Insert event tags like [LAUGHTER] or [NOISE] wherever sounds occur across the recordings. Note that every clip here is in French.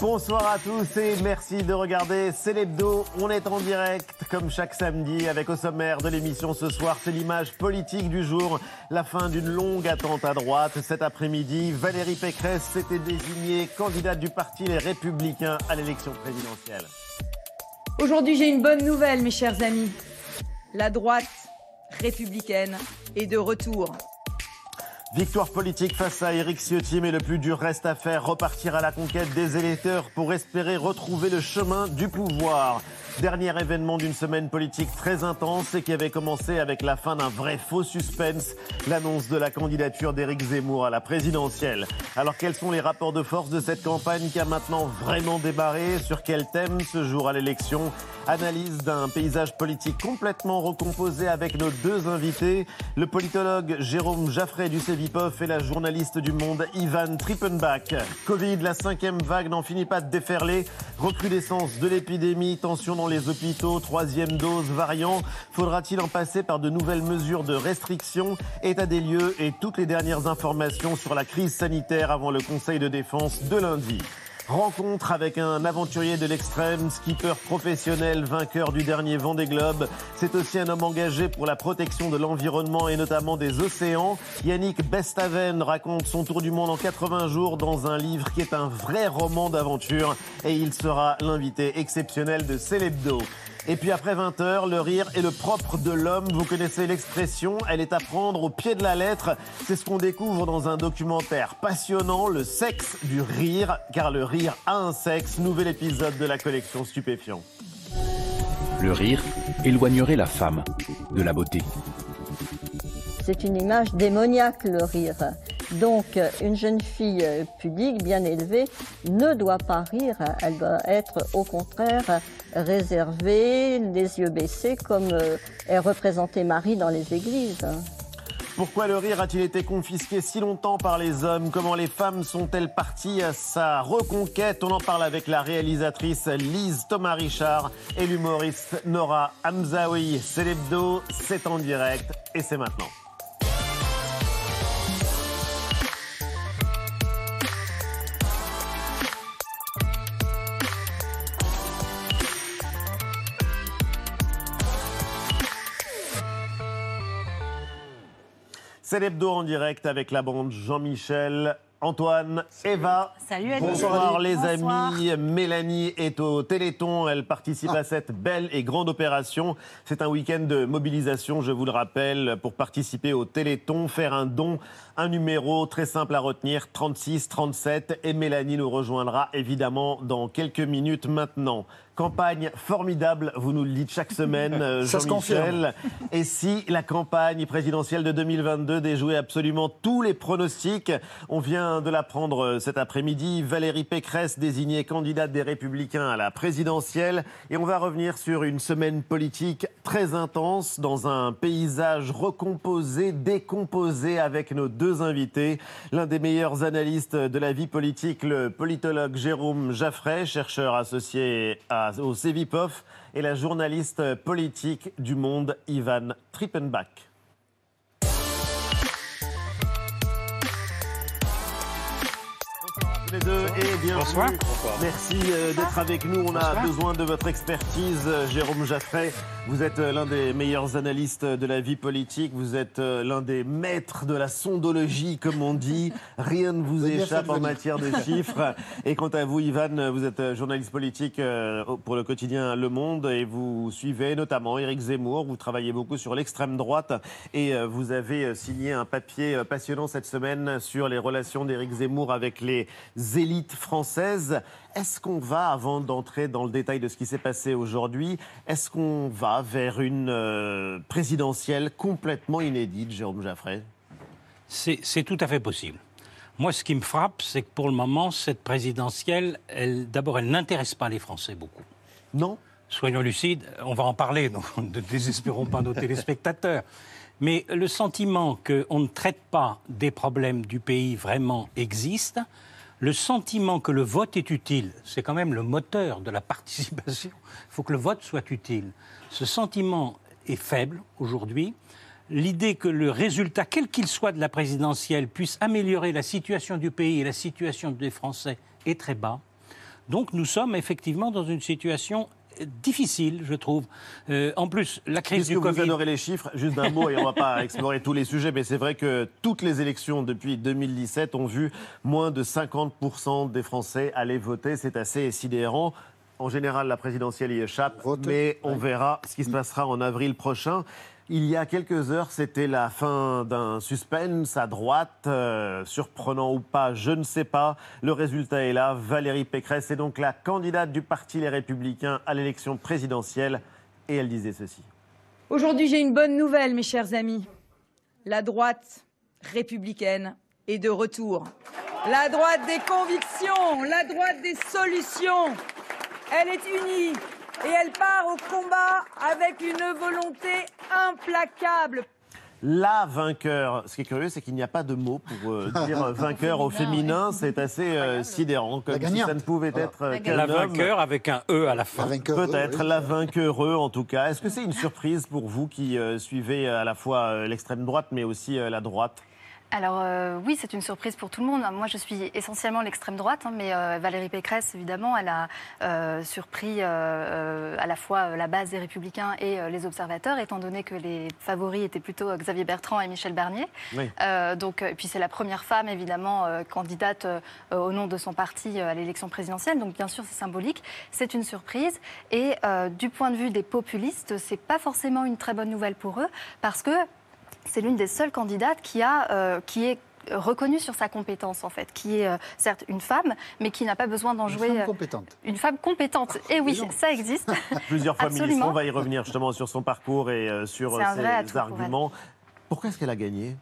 Bonsoir à tous et merci de regarder C'est l'hebdo. On est en direct comme chaque samedi avec au sommaire de l'émission ce soir, c'est l'image politique du jour, la fin d'une longue attente à droite. Cet après-midi, Valérie Pécresse s'était désignée candidate du parti Les Républicains à l'élection présidentielle. Aujourd'hui, j'ai une bonne nouvelle, mes chers amis. La droite républicaine est de retour. Victoire politique face à Éric Ciotti, mais le plus dur reste à faire, repartir à la conquête des électeurs pour espérer retrouver le chemin du pouvoir. Dernier événement d'une semaine politique très intense et qui avait commencé avec la fin d'un vrai faux suspense, l'annonce de la candidature d'Éric Zemmour à la présidentielle. Alors quels sont les rapports de force de cette campagne qui a maintenant vraiment débarré? Sur quel thème ce jour à l'élection? Analyse d'un paysage politique complètement recomposé avec nos deux invités, le politologue Jérôme Jaffray du CEVIPOF et la journaliste du Monde Ivan Trippenbach. Covid, la cinquième vague n'en finit pas de déferler. Recrudescence de l'épidémie, tension dans les hôpitaux, troisième dose, variant. Faudra-t-il en passer par de nouvelles mesures de restriction? État des lieux et toutes les dernières informations sur la crise sanitaire avant le Conseil de défense de lundi. Rencontre avec un aventurier de l'extrême, skipper professionnel, vainqueur du dernier Vendée Globe. C'est aussi un homme engagé pour la protection de l'environnement et notamment des océans. Yannick Bestaven raconte son tour du monde en 80 jours dans un livre qui est un vrai roman d'aventure et il sera l'invité exceptionnel de Célébdo. Et puis après 20h, le rire est le propre de l'homme. Vous connaissez l'expression, elle est à prendre au pied de la lettre. C'est ce qu'on découvre dans un documentaire passionnant, le sexe du rire, car le rire a un sexe. Nouvel épisode de la collection Stupéfiant. Le rire éloignerait la femme de la beauté. C'est une image démoniaque, le rire. Donc, une jeune fille pudique, bien élevée, ne doit pas rire. Elle doit être, au contraire, réservée, les yeux baissés, comme euh, est représenté Marie dans les églises. Pourquoi le rire a-t-il été confisqué si longtemps par les hommes? Comment les femmes sont-elles parties à sa reconquête? On en parle avec la réalisatrice Lise Thomas Richard et l'humoriste Nora Hamzaoui. C'est l'hebdo, c'est en direct et c'est maintenant. C'est l'hebdo en direct avec la bande Jean-Michel, Antoine, Eva. Salut. Bonsoir les Bonsoir. amis. Mélanie est au Téléthon. Elle participe à cette belle et grande opération. C'est un week-end de mobilisation, je vous le rappelle, pour participer au Téléthon, faire un don. Un numéro très simple à retenir, 36 37. Et Mélanie nous rejoindra évidemment dans quelques minutes maintenant. Campagne formidable, vous nous le dites chaque semaine, euh, [LAUGHS] Jean-Michel. Et si la campagne présidentielle de 2022 déjouait absolument tous les pronostics, on vient de l'apprendre euh, cet après-midi, Valérie Pécresse désignée candidate des Républicains à la présidentielle. Et on va revenir sur une semaine politique très intense dans un paysage recomposé, décomposé avec nos deux invités. L'un des meilleurs analystes de la vie politique, le politologue Jérôme Jaffray, chercheur associé à- au CEVIPOF, et la journaliste politique du Monde, Ivan Trippenbach. Les deux et bienvenue. Bonsoir. Merci euh, d'être avec nous. On a besoin de votre expertise, euh, Jérôme Jaffray. Vous êtes euh, l'un des meilleurs analystes de la vie politique. Vous êtes l'un des maîtres de la sondologie, comme on dit. Rien ne vous échappe en matière de chiffres. Et quant à vous, Ivan, vous êtes journaliste politique pour le quotidien Le Monde et vous suivez notamment Éric Zemmour. Vous travaillez beaucoup sur l'extrême droite et vous avez signé un papier passionnant cette semaine sur les relations d'Éric Zemmour avec les élites françaises. Est-ce qu'on va, avant d'entrer dans le détail de ce qui s'est passé aujourd'hui, est-ce qu'on va vers une euh, présidentielle complètement inédite, Jérôme Jaffray? C'est tout à fait possible. Moi, ce qui me frappe, c'est que pour le moment, cette présidentielle, elle, d'abord, elle n'intéresse pas les Français beaucoup. Non? Soyons lucides, on va en parler, [LAUGHS] donc ne désespérons pas nos téléspectateurs. Mais le sentiment qu'on ne traite pas des problèmes du pays vraiment existe. Le sentiment que le vote est utile, c'est quand même le moteur de la [LAUGHS] participation. Il faut que le vote soit utile. Ce sentiment est faible aujourd'hui. L'idée que le résultat, quel qu'il soit de la présidentielle, puisse améliorer la situation du pays et la situation des Français est très bas. Donc nous sommes effectivement dans une situation difficile, je trouve. Euh, en plus, la crise Puisque du vous adorez les chiffres, juste d'un mot, et on ne va pas [LAUGHS] explorer tous les sujets, mais c'est vrai que toutes les élections depuis 2017 ont vu moins de 50% des Français aller voter. C'est assez sidérant. En général, la présidentielle y échappe, Vote. mais on Ouais. verra ce qui se passera en avril prochain. Il y a quelques heures, c'était la fin d'un suspense à droite, euh, surprenant ou pas, je ne sais pas. Le résultat est là. Valérie Pécresse est donc la candidate du Parti Les Républicains à l'élection présidentielle. Et elle disait ceci. Aujourd'hui, j'ai une bonne nouvelle, mes chers amis. La droite républicaine est de retour. La droite des convictions, la droite des solutions. Elle est unie et elle part au combat avec une volonté implacable. La vainqueur. Ce qui est curieux, c'est qu'il n'y a pas de mot pour euh, [LAUGHS] dire euh, vainqueur au féminin. C'est assez euh, sidérant, comme La si ça ne pouvait Voilà. être euh, La qu'un La homme. vainqueur avec un E à la fin. vainqueur, Peut-être la oui. vainqueureux en tout cas. Est-ce que c'est une surprise pour vous qui euh, suivez à la fois euh, l'extrême droite mais aussi euh, la droite? Alors euh, oui, c'est une surprise pour tout le monde. Moi, je suis essentiellement l'extrême droite, hein, mais euh, Valérie Pécresse, évidemment, elle a euh, surpris à la fois la base des Républicains et les observateurs, étant donné que les favoris étaient plutôt Xavier Bertrand et Michel Barnier. Oui. Donc, euh, puis c'est la première femme, évidemment, candidate au nom de son parti à l'élection présidentielle. Donc, bien sûr, c'est symbolique. C'est une surprise. Et du point de vue des populistes, c'est pas forcément une très bonne nouvelle pour eux, parce que c'est l'une des seules candidates qui, a, euh, qui est reconnue sur sa compétence, en fait, qui est euh, certes une femme, mais qui n'a pas besoin d'en Une jouer. femme euh, compétente. une femme compétente. Et oui, ça existe. [LAUGHS] Plusieurs fois ministre. On va y revenir justement sur son parcours et euh, sur ses pour arguments. Pourquoi est-ce qu'elle a gagné?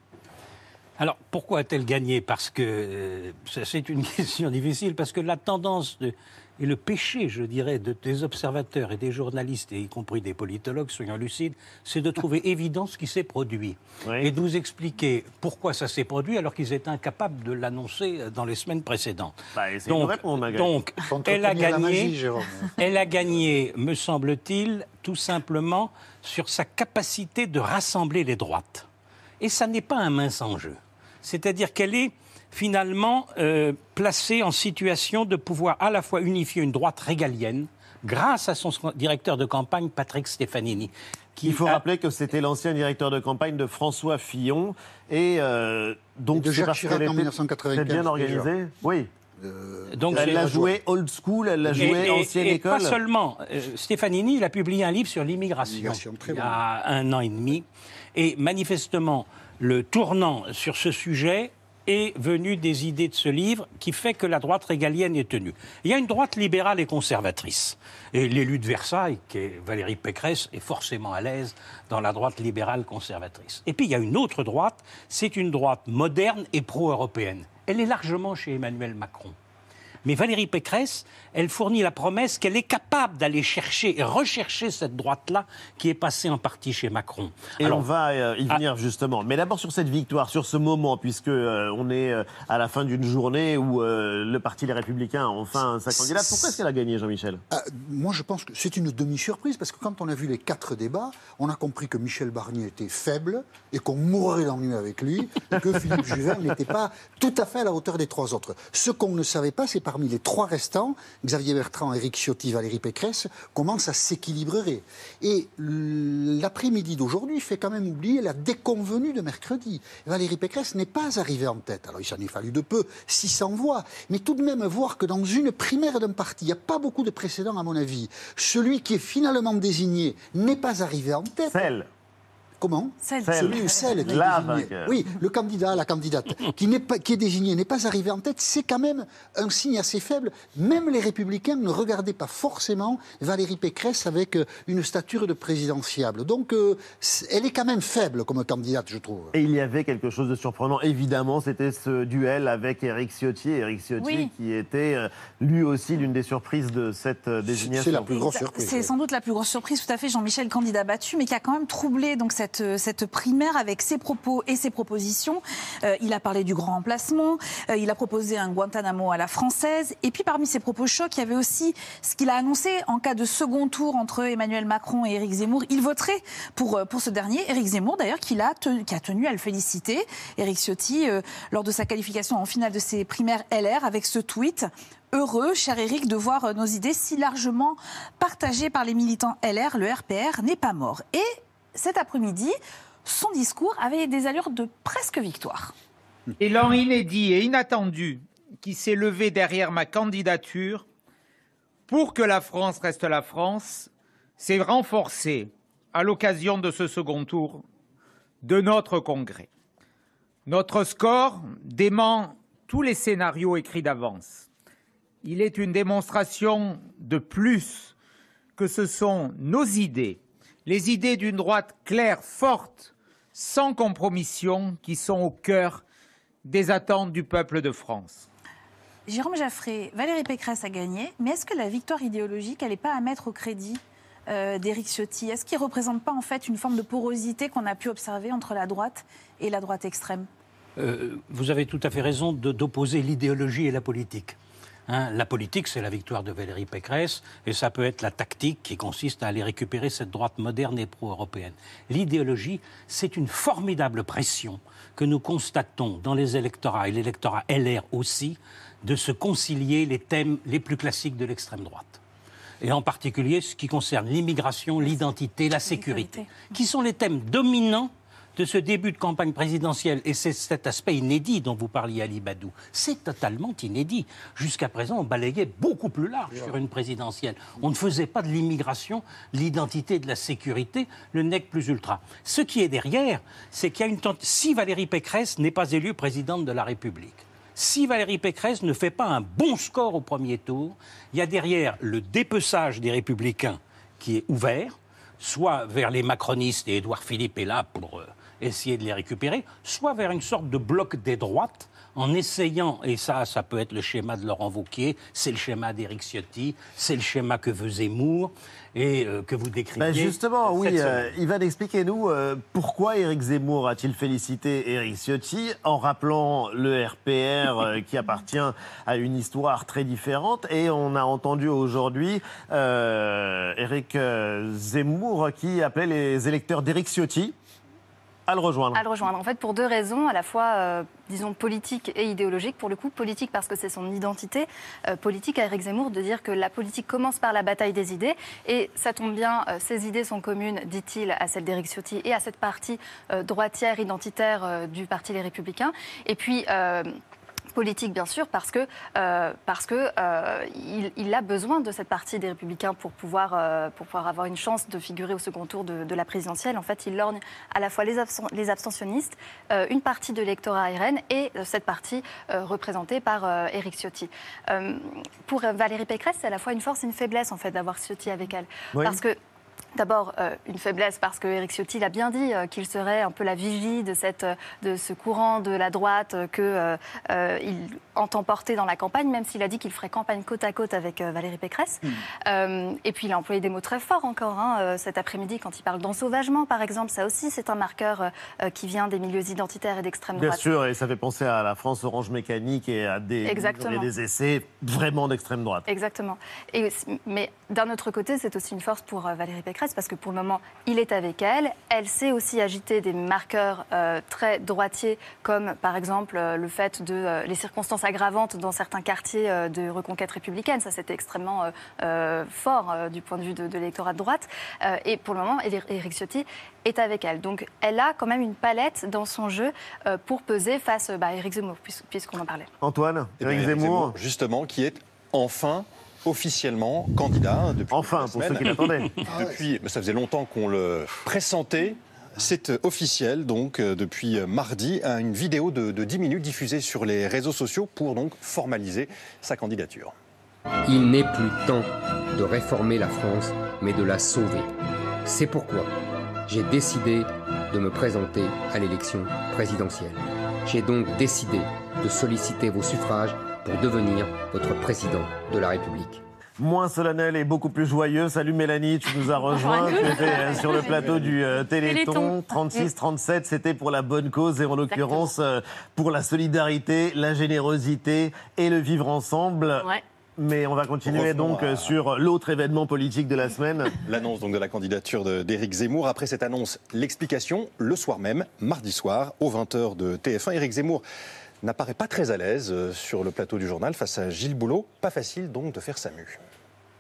Alors, pourquoi a-t-elle gagné? Parce que euh, c'est une [LAUGHS] question difficile, parce que la tendance de, et le péché, je dirais, de, des observateurs et des journalistes, et y compris des politologues, soyons lucides, c'est de trouver [LAUGHS] évident ce qui s'est produit. Oui. Et de nous expliquer pourquoi ça s'est produit alors qu'ils étaient incapables de l'annoncer euh, dans les semaines précédentes. Bah, répondre, donc elle a gagné. magie. [LAUGHS] Elle a gagné, me semble-t-il, tout simplement sur sa capacité de rassembler les droites. Et ça n'est pas un mince enjeu. C'est-à-dire qu'elle est finalement euh, placée en situation de pouvoir à la fois unifier une droite régalienne grâce à son directeur de campagne, Patrick Stefanini. Qui Il faut a- rappeler que c'était l'ancien directeur de campagne de François Fillon. Et euh, donc, Et de Jacques Chirac en était 1995 très bien déjà. organisée. Oui. donc Elle l'a joué old school, elle l'a joué et, ancienne et école. pas seulement. Euh, Stefanini, il a publié un livre sur l'immigration il y bon. a un an et demi. Et manifestement, le tournant sur ce sujet est venu des idées de ce livre qui fait que la droite régalienne est tenue. Il y a une droite libérale et conservatrice. Et l'élu de Versailles, Valérie Pécresse, est forcément à l'aise dans la droite libérale conservatrice. Et puis il y a une autre droite, c'est une droite moderne et pro-européenne. Elle est largement chez Emmanuel Macron. Mais Valérie Pécresse, elle fournit la promesse qu'elle est capable d'aller chercher et rechercher cette droite-là qui est passée en partie chez Macron. Et Alors, on va euh, y venir justement. Mais d'abord sur cette victoire, sur ce moment, puisque euh, on est euh, à la fin d'une journée où euh, le Parti Les Républicains a enfin sa candidate. Pourquoi est-ce qu'elle a gagné, Jean-Michel? Ah, moi, je pense que c'est une demi-surprise parce que quand on a vu les quatre débats, on a compris que Michel Barnier était faible et qu'on mourrait d'ennui avec lui, et que Philippe Juvin [LAUGHS] n'était pas tout à fait à la hauteur des trois autres. Ce qu'on ne savait pas, c'est parmi les trois restants, Xavier Bertrand, Éric Ciotti, Valérie Pécresse, comment ça s'équilibrerait. Et l'après-midi d'aujourd'hui fait quand même oublier la déconvenue de mercredi. Valérie Pécresse n'est pas arrivée en tête. Alors il s'en est fallu de peu, 600 voix, mais tout de même voir que dans une primaire d'un parti, il n'y a pas beaucoup de précédents à mon avis, celui qui est finalement désigné n'est pas arrivé en tête. Comment Celle. Celui ou celle qui est désigné. vainqueur. Oui, le candidat, la candidate, qui, n'est pas, qui est désigné, n'est pas arrivé en tête, c'est quand même un signe assez faible. Même les républicains ne regardaient pas forcément Valérie Pécresse avec euh, une stature de présidentiable. Donc, euh, elle est quand même faible comme candidate, je trouve. Et il y avait quelque chose de surprenant, évidemment, c'était ce duel avec Éric Ciotti. Éric Ciotti Oui. qui était euh, lui aussi l'une des surprises de cette désignation. C'est la plus grosse surprise. C'est sans doute la plus grosse surprise, tout à fait, Jean-Michel, candidat battu, mais qui a quand même troublé donc cette, cette primaire avec ses propos et ses propositions. Euh, il a parlé du grand emplacement, euh, il a proposé un Guantanamo à la française, et puis parmi ses propos chocs, il y avait aussi ce qu'il a annoncé en cas de second tour entre Emmanuel Macron et Éric Zemmour. Il voterait pour, euh, pour ce dernier, Éric Zemmour d'ailleurs, qui, l'a tenu- qui a tenu à le féliciter. Éric Ciotti, euh, lors de sa qualification en finale de ses primaires LR, avec ce tweet. heureux, cher Éric, de voir nos idées si largement partagées par les militants LR. Le RPR n'est pas mort. Et cet après-midi, son discours avait des allures de presque victoire. Élan inédit et inattendu qui s'est levé derrière ma candidature pour que la France reste la France s'est renforcé à l'occasion de ce second tour de notre congrès. Notre score dément tous les scénarios écrits d'avance. Il est une démonstration de plus que ce sont nos idées, les idées d'une droite claire, forte, sans compromission, qui sont au cœur des attentes du peuple de France. Jérôme Jaffré, Valérie Pécresse a gagné, mais est-ce que la victoire idéologique, elle n'est pas à mettre au crédit euh, d'Éric Ciotti? Est-ce qu'il ne représente pas en fait une forme de porosité qu'on a pu observer entre la droite et la droite extrême? Euh, Vous avez tout à fait raison d'opposer l'idéologie et la politique. Hein, la politique, c'est la victoire de Valérie Pécresse, et ça peut être la tactique qui consiste à aller récupérer cette droite moderne et pro-européenne. L'idéologie, c'est une formidable pression que nous constatons dans les électorats, et l'électorat LR aussi, de se concilier les thèmes les plus classiques de l'extrême droite et en particulier ce qui concerne l'immigration, l'identité, la sécurité, qui sont les thèmes dominants de ce début de campagne présidentielle. Et c'est cet aspect inédit dont vous parliez, Ali Badou. C'est totalement inédit. Jusqu'à présent, on balayait beaucoup plus large sur une présidentielle. On ne faisait pas de l'immigration, l'identité, de la sécurité, le nec plus ultra. Ce qui est derrière, c'est qu'il y a une tente. Si Valérie Pécresse n'est pas élue présidente de la République, si Valérie Pécresse ne fait pas un bon score au premier tour, il y a derrière le dépeçage des républicains qui est ouvert, soit vers les macronistes, et Édouard Philippe est là pour euh, essayer de les récupérer, soit vers une sorte de bloc des droites en essayant, et ça, ça peut être le schéma de Laurent Wauquiez, c'est le schéma d'Éric Ciotti, c'est le schéma que veut Zemmour et euh, que vous décrivez. Ben justement, oui, euh, Ivan, expliquez-nous euh, pourquoi Éric Zemmour a-t-il félicité Éric Ciotti en rappelant le RPR qui appartient à une histoire très différente et on a entendu aujourd'hui Éric Zemmour qui appelait les électeurs d'Éric Ciotti à le rejoindre. À le rejoindre. En fait, pour deux raisons, à la fois, euh, disons, politique et idéologique. Pour le coup, politique parce que c'est son identité. Euh, politique à Eric Zemmour de dire que la politique commence par la bataille des idées. Et ça tombe bien, euh, ces idées sont communes, dit-il, à celle d'Éric Ciotti et à cette partie droitière, identitaire du Parti Les Républicains. Et puis politique, bien sûr, parce que, euh, parce que euh, il, a besoin de cette partie des Républicains pour pouvoir, euh, pour pouvoir avoir une chance de figurer au second tour de, la présidentielle. En fait, il lorgne à la fois les, les abstentionnistes, une partie de l'électorat RN et cette partie représentée par Éric Ciotti. pour Valérie Pécresse, c'est à la fois une force et une faiblesse en fait d'avoir Ciotti avec elle, parce que D'abord, euh, une faiblesse parce que Eric Ciotti l'a bien dit euh, qu'il serait un peu la vigie de, cette, de ce courant de la droite qu'il euh, entend porter dans la campagne, même s'il a dit qu'il ferait campagne côte à côte avec Valérie Pécresse. Hmm. et puis, il a employé des mots très forts encore hein, cet après-midi quand il parle d'ensauvagement, par exemple. Ça aussi, c'est un marqueur qui vient des milieux identitaires et d'extrême droite. Bien sûr, et ça fait penser à la France Orange Mécanique et à des, des essais vraiment d'extrême droite. Exactement. Et, mais d'un autre côté, c'est aussi une force pour Valérie Pécresse parce que pour le moment, il est avec elle. Elle sait aussi agiter des marqueurs euh, très droitiers, comme par exemple euh, le fait de euh, les circonstances aggravantes dans certains quartiers de reconquête républicaine. Ça, c'était extrêmement fort du point de vue de, l'électorat de droite. et pour le moment, Éric Ciotti est avec elle. Donc, elle a quand même une palette dans son jeu pour peser face à bah, Éric Zemmour, puisqu'on en parlait. Antoine, eh Éric Zemmour, justement, qui est enfin officiellement candidat depuis Enfin, pour ceux qui l'attendaient. [LAUGHS] depuis, ça faisait longtemps qu'on le pressentait. C'est officiel, donc, euh, depuis mardi, une vidéo de, de 10 minutes diffusée sur les réseaux sociaux pour donc formaliser sa candidature. Il n'est plus temps de réformer la France, mais de la sauver. C'est pourquoi j'ai décidé de me présenter à l'élection présidentielle. J'ai donc décidé de solliciter vos suffrages pour devenir votre président de la République moins solennel et beaucoup plus joyeux. Salut Mélanie, tu nous as rejoint. tu étais euh, sur le [LAUGHS] plateau du euh, Téléthon. 36-37, c'était pour la bonne cause et en l'occurrence euh, pour la solidarité, la générosité et le vivre ensemble. Mais on va continuer donc sur l'autre événement politique de la semaine. L'annonce donc de la candidature d'Éric Zemmour. Après cette annonce, l'explication le soir même, mardi soir, aux 20h de TF1. Éric Zemmour n'apparaît pas très à l'aise euh, sur le plateau du journal face à Gilles Boulot. Pas facile donc de faire sa mue.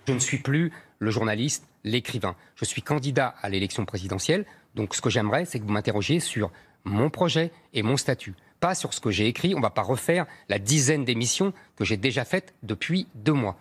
Je ne suis plus le journaliste, l'écrivain. Je suis candidat à l'élection présidentielle. Donc ce que j'aimerais, c'est que vous m'interrogiez sur mon projet et mon statut. Pas sur ce que j'ai écrit. On ne va pas refaire la dizaine d'émissions que j'ai déjà faites depuis deux mois.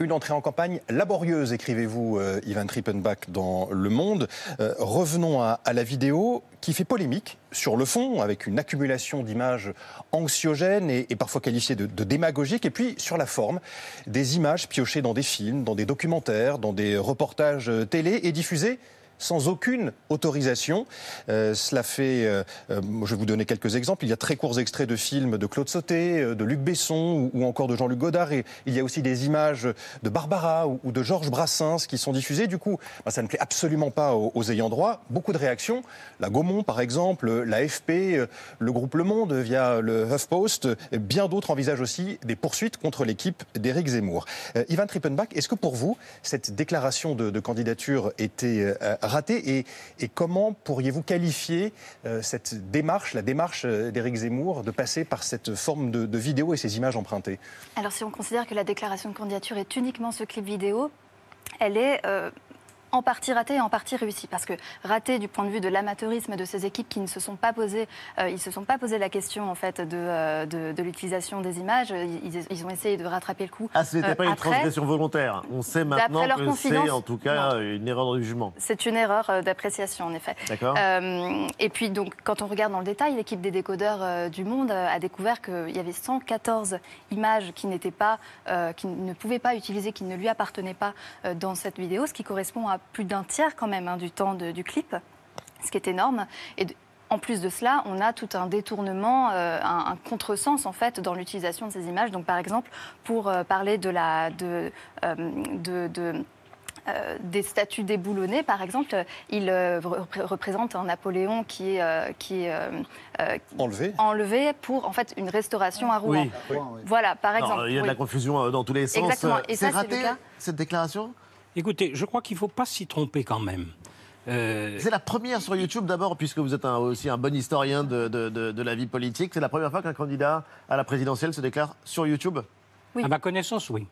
Une entrée en campagne laborieuse, écrivez-vous, euh, Ivan Trippenbach, dans Le Monde. Euh, revenons à, la vidéo qui fait polémique sur le fond, avec une accumulation d'images anxiogènes et, parfois qualifiées de, de démagogiques, et puis sur la forme, des images piochées dans des films, dans des documentaires, dans des reportages euh, télé et diffusées sans aucune autorisation. Euh, cela fait, euh, euh, je vais vous donner quelques exemples. Il y a très courts extraits de films de Claude Sauté, de Luc Besson ou, encore de Jean-Luc Godard. Et il y a aussi des images de Barbara ou, de Georges Brassens qui sont diffusées. Du coup, bah, ça ne plaît absolument pas aux, ayants droit. Beaucoup de réactions. La Gaumont, par exemple, l'AFP, le groupe Le Monde via le HuffPost. Bien d'autres envisagent aussi des poursuites contre l'équipe d'Éric Zemmour. Ivan Trippenbach, est-ce que pour vous, cette déclaration de candidature était raté et, comment pourriez-vous qualifier euh, cette démarche, la démarche euh, d'Éric Zemmour, de passer par cette forme de, vidéo et ces images empruntées? Alors si on considère que la déclaration de candidature est uniquement ce clip vidéo, elle est euh, en partie raté et en partie réussi. Parce que raté du point de vue de l'amateurisme de ces équipes qui ne se sont pas posé, euh, ils se sont pas posé la question en fait de, euh, de, l'utilisation des images. Ils, ont essayé de rattraper le coup. Ah, ce n'était pas une transgression volontaire. On sait maintenant que c'est en tout cas une erreur de jugement. C'est une erreur euh, d'appréciation en effet. D'accord. et puis donc quand on regarde dans le détail, l'équipe des décodeurs du Monde a découvert qu'il y avait 114 images qui n'étaient pas, qui ne pouvaient pas utiliser, qui ne lui appartenaient pas dans cette vidéo, ce qui correspond à plus d'un tiers quand même hein, du temps du clip, ce qui est énorme. Et en plus de cela, on a tout un détournement, euh, un, contresens en fait dans l'utilisation de ces images. Donc par exemple, pour euh, parler de la de, euh, de, des statues déboulonnées, par exemple, il représente un Napoléon qui est, qui est enlevé. enlevé pour en fait une restauration à Rouen. Voilà, par exemple. il y a de la confusion dans tous les sens. Exactement. Et c'est raté cette déclaration? Écoutez, je crois qu'il ne faut pas s'y tromper quand même. Euh, c'est la première sur YouTube d'abord, puisque vous êtes aussi un bon historien de, la vie politique. C'est la première fois qu'un candidat à la présidentielle se déclare sur YouTube? Oui. À ma connaissance, oui.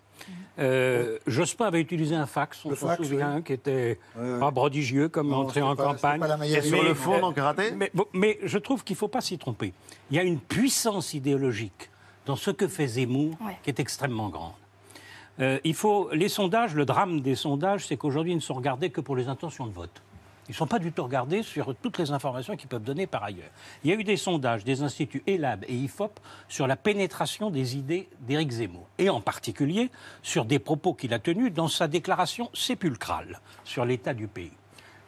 Euh, Jospin avait utilisé un fax, on se souvient, qui était pas prodigieux comme entrée en campagne. Et sur le fond, donc raté mais, mais, je trouve qu'il ne faut pas s'y tromper. Il y a une puissance idéologique dans ce que fait Zemmour qui est extrêmement grande. Euh, il faut les sondages. Le drame des sondages, c'est qu'aujourd'hui, ils ne sont regardés que pour les intentions de vote. Ils ne sont pas du tout regardés sur toutes les informations qu'ils peuvent donner par ailleurs. Il y a eu des sondages des instituts ELAB et IFOP sur la pénétration des idées d'Éric Zemmour, et en particulier sur des propos qu'il a tenus dans sa déclaration sépulcrale sur l'état du pays.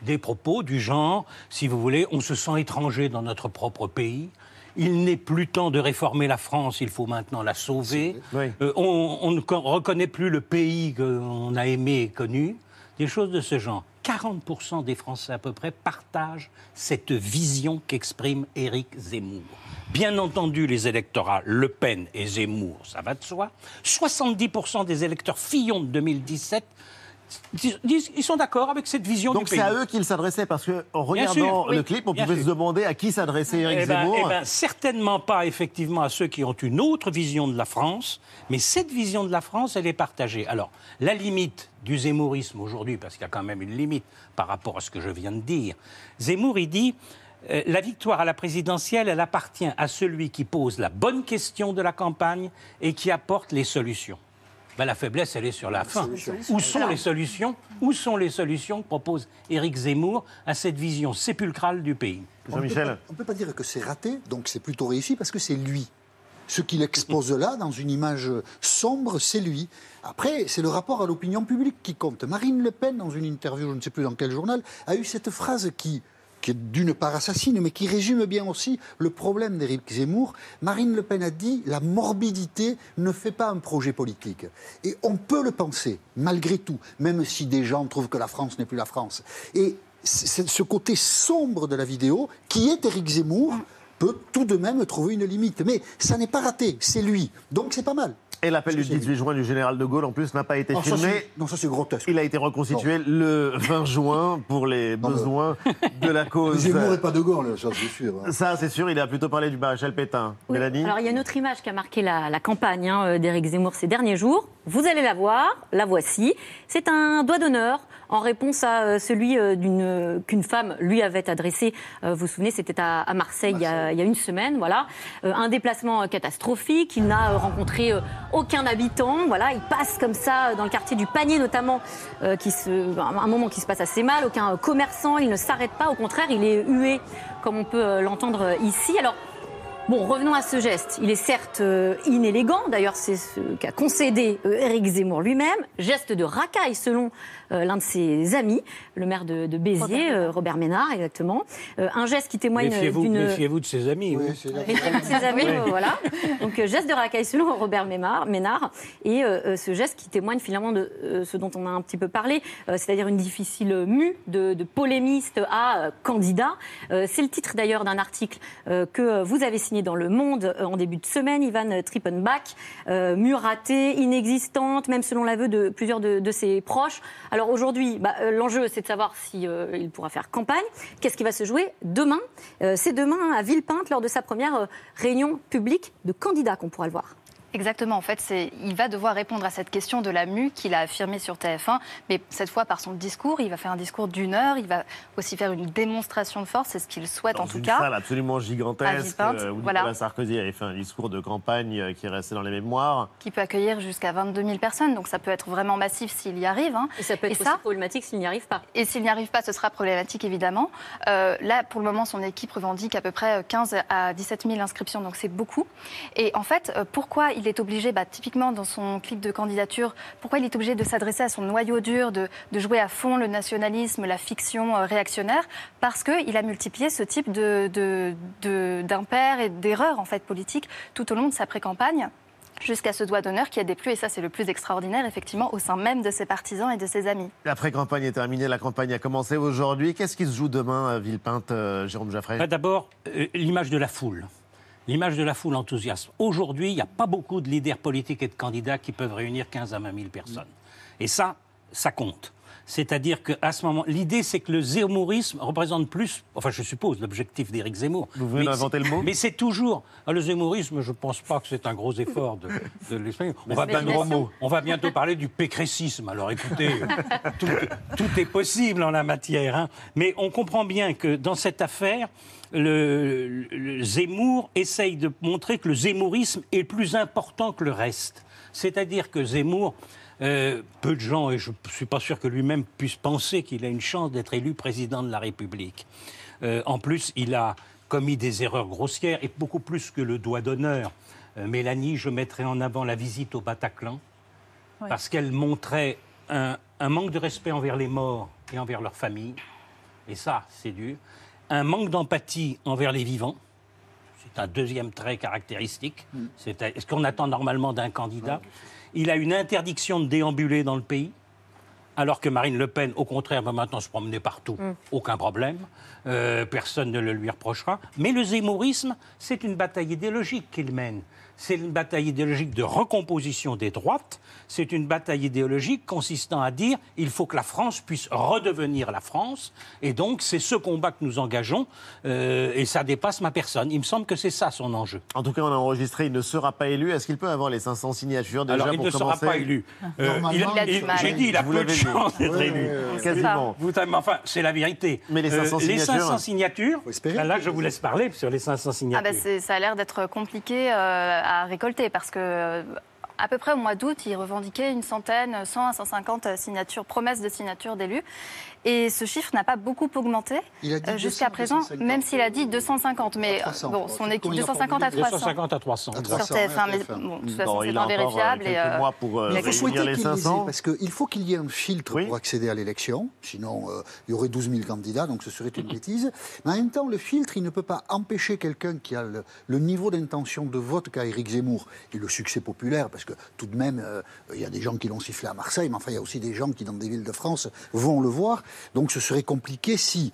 Des propos du genre, si vous voulez, on se sent étranger dans notre propre pays, il n'est plus temps de réformer la France, il faut maintenant la sauver. Euh, on, ne reconnaît plus le pays qu'on a aimé et connu. Des choses de ce genre. 40% des Français à peu près partagent cette vision qu'exprime Éric Zemmour. Bien entendu, les électorats Le Pen et Zemmour, ça va de soi. 70% des électeurs Fillon de 2017 ils sont d'accord avec cette vision Donc c'est à eux qu'il s'adressait, parce qu'en regardant le clip, on pouvait se demander à qui s'adressait Eric eh ben, Zemmour. Eh ben, certainement pas, effectivement, à ceux qui ont une autre vision de la France, mais cette vision de la France, elle est partagée. Alors, la limite du zémourisme aujourd'hui, parce qu'il y a quand même une limite par rapport à ce que je viens de dire, Zemmour, il dit... Euh, la victoire à la présidentielle, elle appartient à celui qui pose la bonne question de la campagne et qui apporte les solutions. Ben, la faiblesse, elle est sur la fin. Où sont les solutions Où sont les solutions que propose Éric Zemmour à cette vision sépulcrale du pays Jean-Michel On ne peut pas dire que c'est raté, donc c'est plutôt réussi parce que c'est lui. Ce qu'il expose là, dans une image sombre, c'est lui. Après, c'est le rapport à l'opinion publique qui compte. Marine Le Pen, dans une interview, je ne sais plus dans quel journal, a eu cette phrase qui qui est d'une part assassine, mais qui résume bien aussi le problème d'Éric Zemmour. Marine Le Pen a dit la morbidité ne fait pas un projet politique. Et on peut le penser, malgré tout, même si des gens trouvent que la France n'est plus la France. Et ce côté sombre de la vidéo, qui est Éric Zemmour, peut tout de même trouver une limite. Mais ça n'est pas raté, c'est lui. Donc c'est pas mal. Et l'appel du Est-ce que c'est 18 juin du général de Gaulle, en plus, n'a pas été ça, filmé. non, ça c'est grotesque. Il a été reconstitué le 20 juin pour les Non, mais- besoins de la [LAUGHS] cause. Zemmour et pas de Gaulle, ça c'est sûr. hein. Ça, c'est sûr, il a plutôt parlé du maréchal Pétain. Oui. Mélanie Alors il y a une autre image qui a marqué la, la campagne hein, euh, d'Éric Zemmour ces derniers jours. Vous allez la voir, la voici. C'est un doigt d'honneur en réponse à euh, celui euh, d'une euh, qu'une femme lui avait adressé. vous vous souvenez, c'était à, à Marseille, Il, y a, il y a une semaine. Voilà, un déplacement catastrophique. Il n'a rencontré aucun habitant. Voilà, il passe comme ça dans le quartier du Panier notamment, qui se, un moment qui se passe assez mal. Aucun commerçant. Il ne s'arrête pas. Au contraire, il est hué, comme on peut l'entendre ici. Alors. Bon, revenons à ce geste. Il est certes euh, inélégant, d'ailleurs c'est ce qu'a concédé euh, Éric Zemmour lui-même. Geste de racaille selon euh, l'un de ses amis, le maire de, de Béziers, euh, Robert Ménard, exactement. Euh, un geste qui témoigne Méfiez-vous d'une... méfiez-vous de ses amis. Oui. [LAUGHS] Méfiez-vous de ses amis, Oui. euh, voilà. Donc euh, geste de racaille selon Robert Ménard, Ménard et euh, ce geste qui témoigne finalement de euh, ce dont on a un petit peu parlé, euh, c'est-à-dire une difficile mue de, de polémiste à euh, candidat. Euh, C'est le titre d'ailleurs d'un article euh, que vous avez signé dans Le Monde euh, en début de semaine, Ivan Trippenbach, euh, mue ratée, inexistante, même selon l'aveu de plusieurs de, ses proches. Alors aujourd'hui, bah, euh, l'enjeu c'est de savoir si euh, pourra faire campagne. Qu'est-ce qui va se jouer demain? C'est demain à Villepinte lors de sa première réunion publique de candidats qu'on pourra le voir. Exactement, en fait, c'est, il va devoir répondre à cette question de la mue qu'il a affirmée sur TF1, mais cette fois par son discours. Il va faire un discours d'une heure, il va aussi faire une démonstration de force, c'est ce qu'il souhaite Dans en tout une cas. salle absolument gigantesque, euh, où voilà. Nicolas Sarkozy avait fait un discours de campagne euh, qui est resté dans les mémoires. qui peut accueillir jusqu'à 22 000 personnes, donc ça peut être vraiment massif s'il y arrive. hein. Et ça peut être Et ça- aussi problématique s'il n'y arrive pas. Et s'il n'y arrive pas, ce sera problématique évidemment. Euh, là, pour le moment, son équipe revendique à peu près 15 à 17 000 inscriptions, donc c'est beaucoup. Et en fait, euh, pourquoi il est obligé, bah, typiquement dans son clip de candidature, pourquoi il est obligé de s'adresser à son noyau dur, de, de jouer à fond le nationalisme, la fiction euh, réactionnaire? Parce qu'il a multiplié ce type de, de, de- d'impairs et d'erreurs en fait politiques tout au long de sa pré-campagne jusqu'à ce doigt d'honneur qui a déplu, et ça c'est le plus extraordinaire, effectivement, au sein même de ses partisans et de ses amis. La pré-campagne est terminée, la campagne a commencé aujourd'hui. Qu'est-ce qui se joue demain à Villepinte, euh, Jérôme Jaffray? Bah, D'abord, euh, l'image de la foule. L'image de la foule enthousiaste. Aujourd'hui, il n'y a pas beaucoup de leaders politiques et de candidats qui peuvent réunir 15 à 20 000 personnes. Et ça, ça compte. C'est-à-dire qu'à ce moment, l'idée, c'est que le zémourisme représente plus, enfin, je suppose, l'objectif d'Éric Zemmour. Vous venez d'inventer le mot? Mais c'est toujours. ah, Le zémourisme, je ne pense pas que c'est un gros effort de, de l'exprimer. On, va on va bientôt parler du pécrécisme. Alors écoutez, [LAUGHS] tout, tout est possible en la matière. hein. Mais on comprend bien que dans cette affaire, le, le Zemmour essaye de montrer que le zémourisme est plus important que le reste. C'est-à-dire que Zemmour, euh, peu de gens, et je ne suis pas sûr que lui-même puisse penser qu'il a une chance d'être élu président de la République. Euh, en plus, il a commis des erreurs grossières, et beaucoup plus que le doigt d'honneur. Euh, Mélanie, je mettrai en avant la visite au Bataclan, Oui. parce qu'elle montrait un, un manque de respect envers les morts et envers leurs familles, et ça, c'est dur. Un manque d'empathie envers les vivants, c'est un deuxième trait caractéristique. C'est ce qu'on attend normalement d'un candidat. Il a une interdiction de déambuler dans le pays, alors que Marine Le Pen, au contraire, va maintenant se promener partout. Aucun problème. Euh, personne ne le lui reprochera. Mais le zémourisme, c'est une bataille idéologique qu'il mène. C'est une bataille idéologique de recomposition des droites. C'est une bataille idéologique consistant à dire il faut que la France puisse redevenir la France. Et donc, c'est ce combat que nous engageons. euh, et ça dépasse ma personne. Il me semble que c'est ça son enjeu. En tout cas, on a enregistré, il ne sera pas élu. Est-ce qu'il peut avoir les 500 signatures déjà Alors, il pour ne sera pas élu. Euh, Normalement, il a- il a du il- mal. J'ai dit, il a Vous peu de chance d'être élu. ouais. Quasiment. Vous, enfin, c'est la vérité. Mais les 500 Euh, les signatures 500 signatures, espérer. là, là, je vous laisse parler sur les 500 Ah signatures. bah c'est- ça a l'air d'être compliqué euh, à récolter parce que euh, à peu près au mois d'août, il revendiquait une centaine, 100 à 150 signatures, promesses de signatures d'élus. Et ce chiffre n'a pas beaucoup augmenté euh, jusqu'à 200, présent, 250. même s'il a dit 250. Mais À 300, bon, son équipe, Comment il a 250 à formulé 300. 250 à 300. À Sur 300, TF1, ouais, mais TF1. bon, de toute façon, c'est il a encore euh, invérifiable. euh, mois pour euh, il les qu'il les ait, 500. parce qu'il faut qu'il y ait un filtre Oui. pour accéder à l'élection, sinon euh, il y aurait 12 000 candidats, donc ce serait une bêtise. Mais en même temps, le filtre, il ne peut pas empêcher quelqu'un qui a le, le niveau d'intention de vote qu'a Éric Zemmour et le succès populaire, parce que tout de même, euh, il y a des gens qui l'ont sifflé à Marseille, mais enfin, il y a aussi des gens qui, dans des villes de France, vont le voir. Donc ce serait compliqué si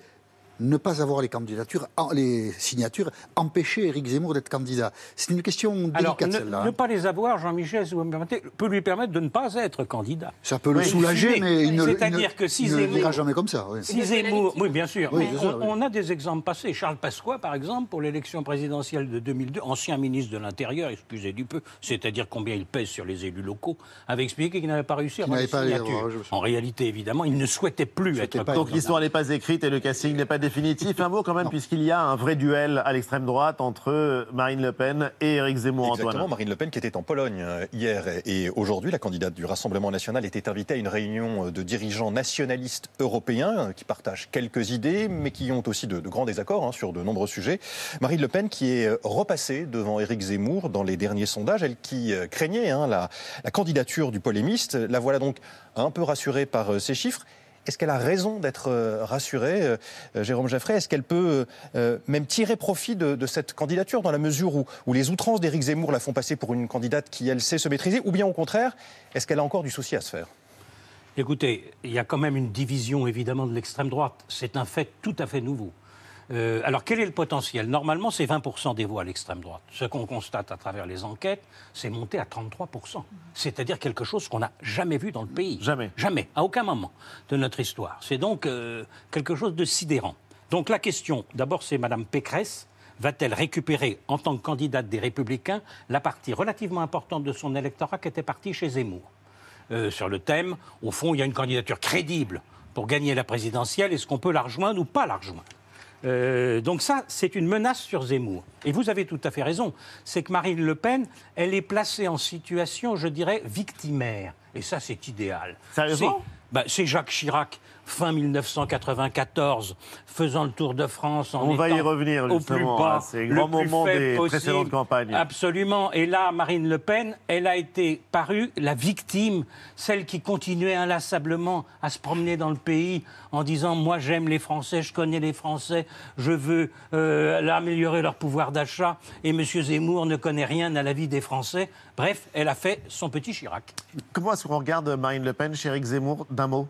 ne pas avoir les candidatures, les signatures, empêcher Éric Zemmour d'être candidat C'est une question Alors, délicate ne, celle-là. ne pas les avoir, Jean-Michel, si vous me permettez, peut lui permettre de ne pas être candidat. Ça peut le soulager, mais il ne, il C'est-à-dire ne- que si il ne le Zemmour- dira jamais comme ça. oui. Si Zemmour, oui, bien sûr. Oui, mais c'est ça, on, oui. on a des exemples passés. Charles Pasqua, par exemple, pour l'élection présidentielle de 2002, ancien ministre de l'Intérieur, excusez du peu, c'est-à-dire combien il pèse sur les élus locaux, avait expliqué qu'il n'avait pas réussi à avoir les signatures. avoir. En réalité, évidemment, il ne souhaitait plus être pas Donc candidat. l'histoire n'est pas écrite et le casting n'est pas définitif. Un mot quand même, puisqu'il y a un vrai duel à l'extrême droite entre Marine Le Pen et Éric Zemmour, Exactement, Antoine. Marine Le Pen qui était en Pologne euh, hier et aujourd'hui, la candidate du Rassemblement national était invitée à une réunion euh, de dirigeants nationalistes européens euh, qui partagent quelques idées, mais qui ont aussi de, de grands désaccords hein, sur de nombreux sujets. Marine Le Pen qui est repassée devant Éric Zemmour dans les derniers sondages, elle qui craignait hein, la, la candidature du polémiste, la voilà donc un peu rassurée par ces chiffres. Est-ce qu'elle a raison d'être euh, rassurée, euh, euh, Jérôme Jaffray? Est-ce qu'elle peut même tirer profit de, de cette candidature dans la mesure où, où les outrances d'Éric Zemmour la font passer pour une candidate qui, elle, sait se maîtriser? Ou bien au contraire, est-ce qu'elle a encore du souci à se faire? Écoutez, il y a quand même une division évidemment de l'extrême droite. C'est un fait tout à fait nouveau. Euh, alors quel est le potentiel? Normalement, c'est 20% des voix à l'extrême droite. Ce qu'on constate à travers les enquêtes, c'est monté à 33%. C'est-à-dire quelque chose qu'on n'a jamais vu dans le pays. Jamais. Jamais, à aucun moment de notre histoire. C'est donc euh, quelque chose de sidérant. Donc la question, d'abord, c'est Madame Pécresse. Va-t-elle récupérer, en tant que candidate des Républicains, la partie relativement importante de son électorat qui était partie chez Zemmour? Euh, sur le thème. Au fond, il y a une candidature crédible pour gagner la présidentielle. Est-ce qu'on peut la rejoindre ou pas la rejoindre? Euh, donc ça, c'est une menace sur Zemmour. Et vous avez tout à fait raison. C'est que Marine Le Pen, elle est placée en situation, je dirais, victimaire. Et ça, c'est idéal. Sérieusement? C'est- bah, C'est Jacques Chirac, fin 1994, faisant le Tour de France en On va y revenir, au plus bas, à ces le grands plus faible des possible. précédentes campagnes. Absolument. Et là, Marine Le Pen, elle a été parue la victime, celle qui continuait inlassablement à se promener dans le pays en disant Moi, j'aime les Français, je connais les Français, je veux euh, améliorer leur pouvoir d'achat. Et M. Zemmour ne connaît rien à la vie des Français. Bref, elle a fait son petit Chirac. Comment est-ce qu'on regarde Marine Le Pen Éric Zemmour d'un mot?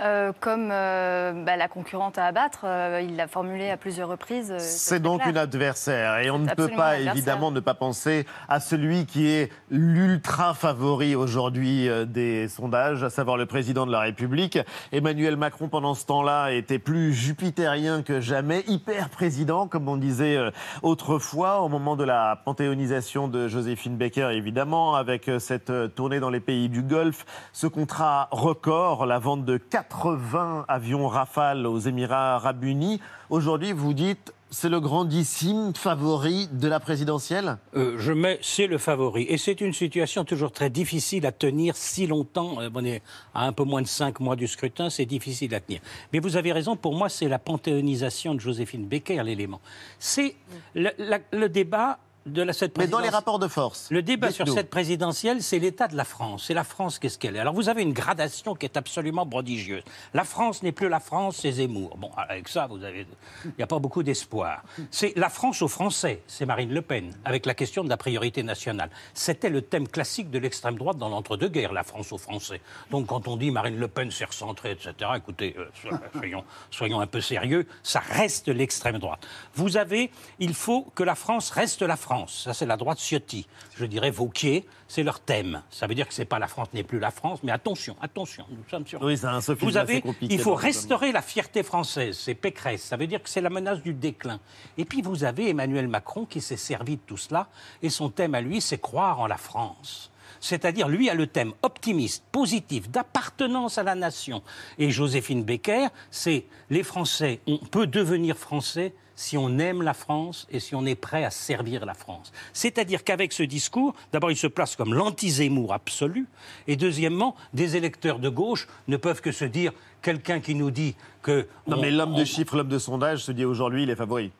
Euh, comme euh, bah, la concurrente à abattre, euh, il l'a formulé à plusieurs reprises. C'est donc clair. une adversaire. Et on ne peut pas évidemment ne pas penser à celui qui est l'ultra favori aujourd'hui des sondages, à savoir le président de la République. Emmanuel Macron, pendant ce temps-là, était plus jupitérien que jamais, hyper président, comme on disait autrefois, au moment de la panthéonisation de Joséphine Baker, évidemment, avec cette tournée dans les pays du Golfe. Ce contrat record, la vente de 80 avions Rafale aux Émirats arabes unis. Aujourd'hui, vous dites, c'est le grandissime favori de la présidentielle? Euh, je mets, c'est le favori. Et c'est une situation toujours très difficile à tenir si longtemps. Euh, On est à un peu moins de cinq mois du scrutin, c'est difficile à tenir. Mais vous avez raison, pour moi, c'est la panthéonisation de Joséphine Baker, l'élément. C'est le débat de la, cette Mais dans les rapports de force. Le débat sur cette présidentielle, c'est l'état de la France. C'est la France, qu'est-ce qu'elle est? Alors vous avez une gradation qui est absolument prodigieuse. La France n'est plus la France, c'est Zemmour. Bon, avec ça, vous avez, il n'y a pas beaucoup d'espoir. C'est la France aux Français, c'est Marine Le Pen, avec la question de la priorité nationale. C'était le thème classique de l'extrême droite dans l'entre-deux-guerres, la France aux Français. Donc quand on dit Marine Le Pen s'est recentrée, etc., écoutez, euh, so- [LAUGHS] soyons, soyons un peu sérieux, ça reste l'extrême droite. Vous avez, il faut que la France reste la France. Ça, c'est la droite Ciotti. Je dirais Vauquier, c'est leur thème. Ça veut dire que c'est pas la France n'est plus la France, mais attention, attention, nous sommes sur. Oui, un Vous avez, compliqué, il faut restaurer la fierté française. C'est Pécresse. Ça veut dire que c'est la menace du déclin. Et puis vous avez Emmanuel Macron qui s'est servi de tout cela. Et son thème à lui, c'est croire en la France. C'est-à-dire, lui a le thème optimiste, positif, d'appartenance à la nation. Et Joséphine Baker, c'est les Français, on peut devenir français si on aime la France et si on est prêt à servir la France. C'est-à-dire qu'avec ce discours, d'abord, il se place comme l'anti-Zemmour absolu, et deuxièmement, des électeurs de gauche ne peuvent que se dire quelqu'un qui nous dit que... Non, on- mais l'homme de chiffres, l'homme de sondage se dit aujourd'hui, il est favori.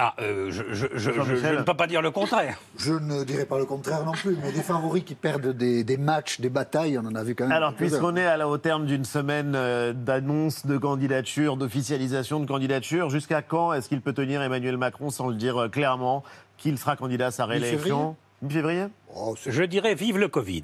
Ah, euh, je, je- je- je- Jean-Michel. je ne peux pas dire le contraire. Je ne dirais pas le contraire non plus, mais des favoris qui perdent des, des matchs, des batailles, on en a vu quand même. Alors, puisqu'on est à la- au terme d'une semaine euh, d'annonce de candidature, d'officialisation de candidature, jusqu'à quand est-ce qu'il peut tenir Emmanuel Macron sans le dire euh, clairement qu'il sera candidat à sa réélection? Mi-février? Oh, Je dirais vive le Covid.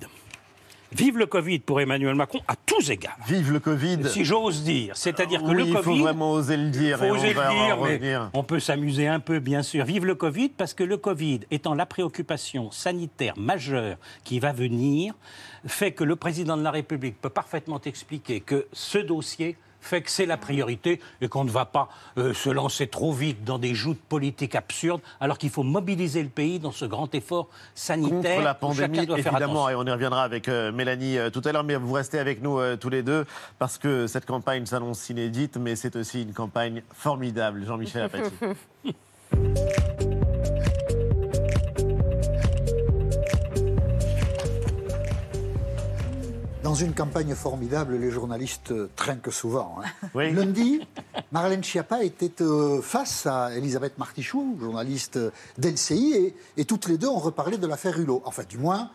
Vive le Covid pour Emmanuel Macron à tous égards. Vive le Covid. Si j'ose dire. C'est-à-dire que Oui, le il Covid. faut vraiment oser le dire. faut et on oser va le dire, en mais revenir. on peut s'amuser un peu, bien sûr. Vive le Covid, parce que le Covid, étant la préoccupation sanitaire majeure qui va venir, fait que le président de la République peut parfaitement expliquer que ce dossier fait que c'est la priorité et qu'on ne va pas euh, se lancer trop vite dans des joutes politiques absurdes, alors qu'il faut mobiliser le pays dans ce grand effort sanitaire. Contre la pandémie, doit faire évidemment, et on y reviendra avec euh, Mélanie euh, tout à l'heure, mais vous restez avec nous euh, tous les deux, parce que cette campagne s'annonce inédite, mais c'est aussi une campagne formidable. Jean-Michel Apathy. [LAUGHS] Dans une campagne formidable, les journalistes trinquent souvent. hein. [LAUGHS] Oui. Lundi, Marlène Schiappa était euh, face à Elisabeth Martichoux, journaliste d'LCI, et, et toutes les deux ont reparlé de l'affaire Hulot. Enfin, du moins,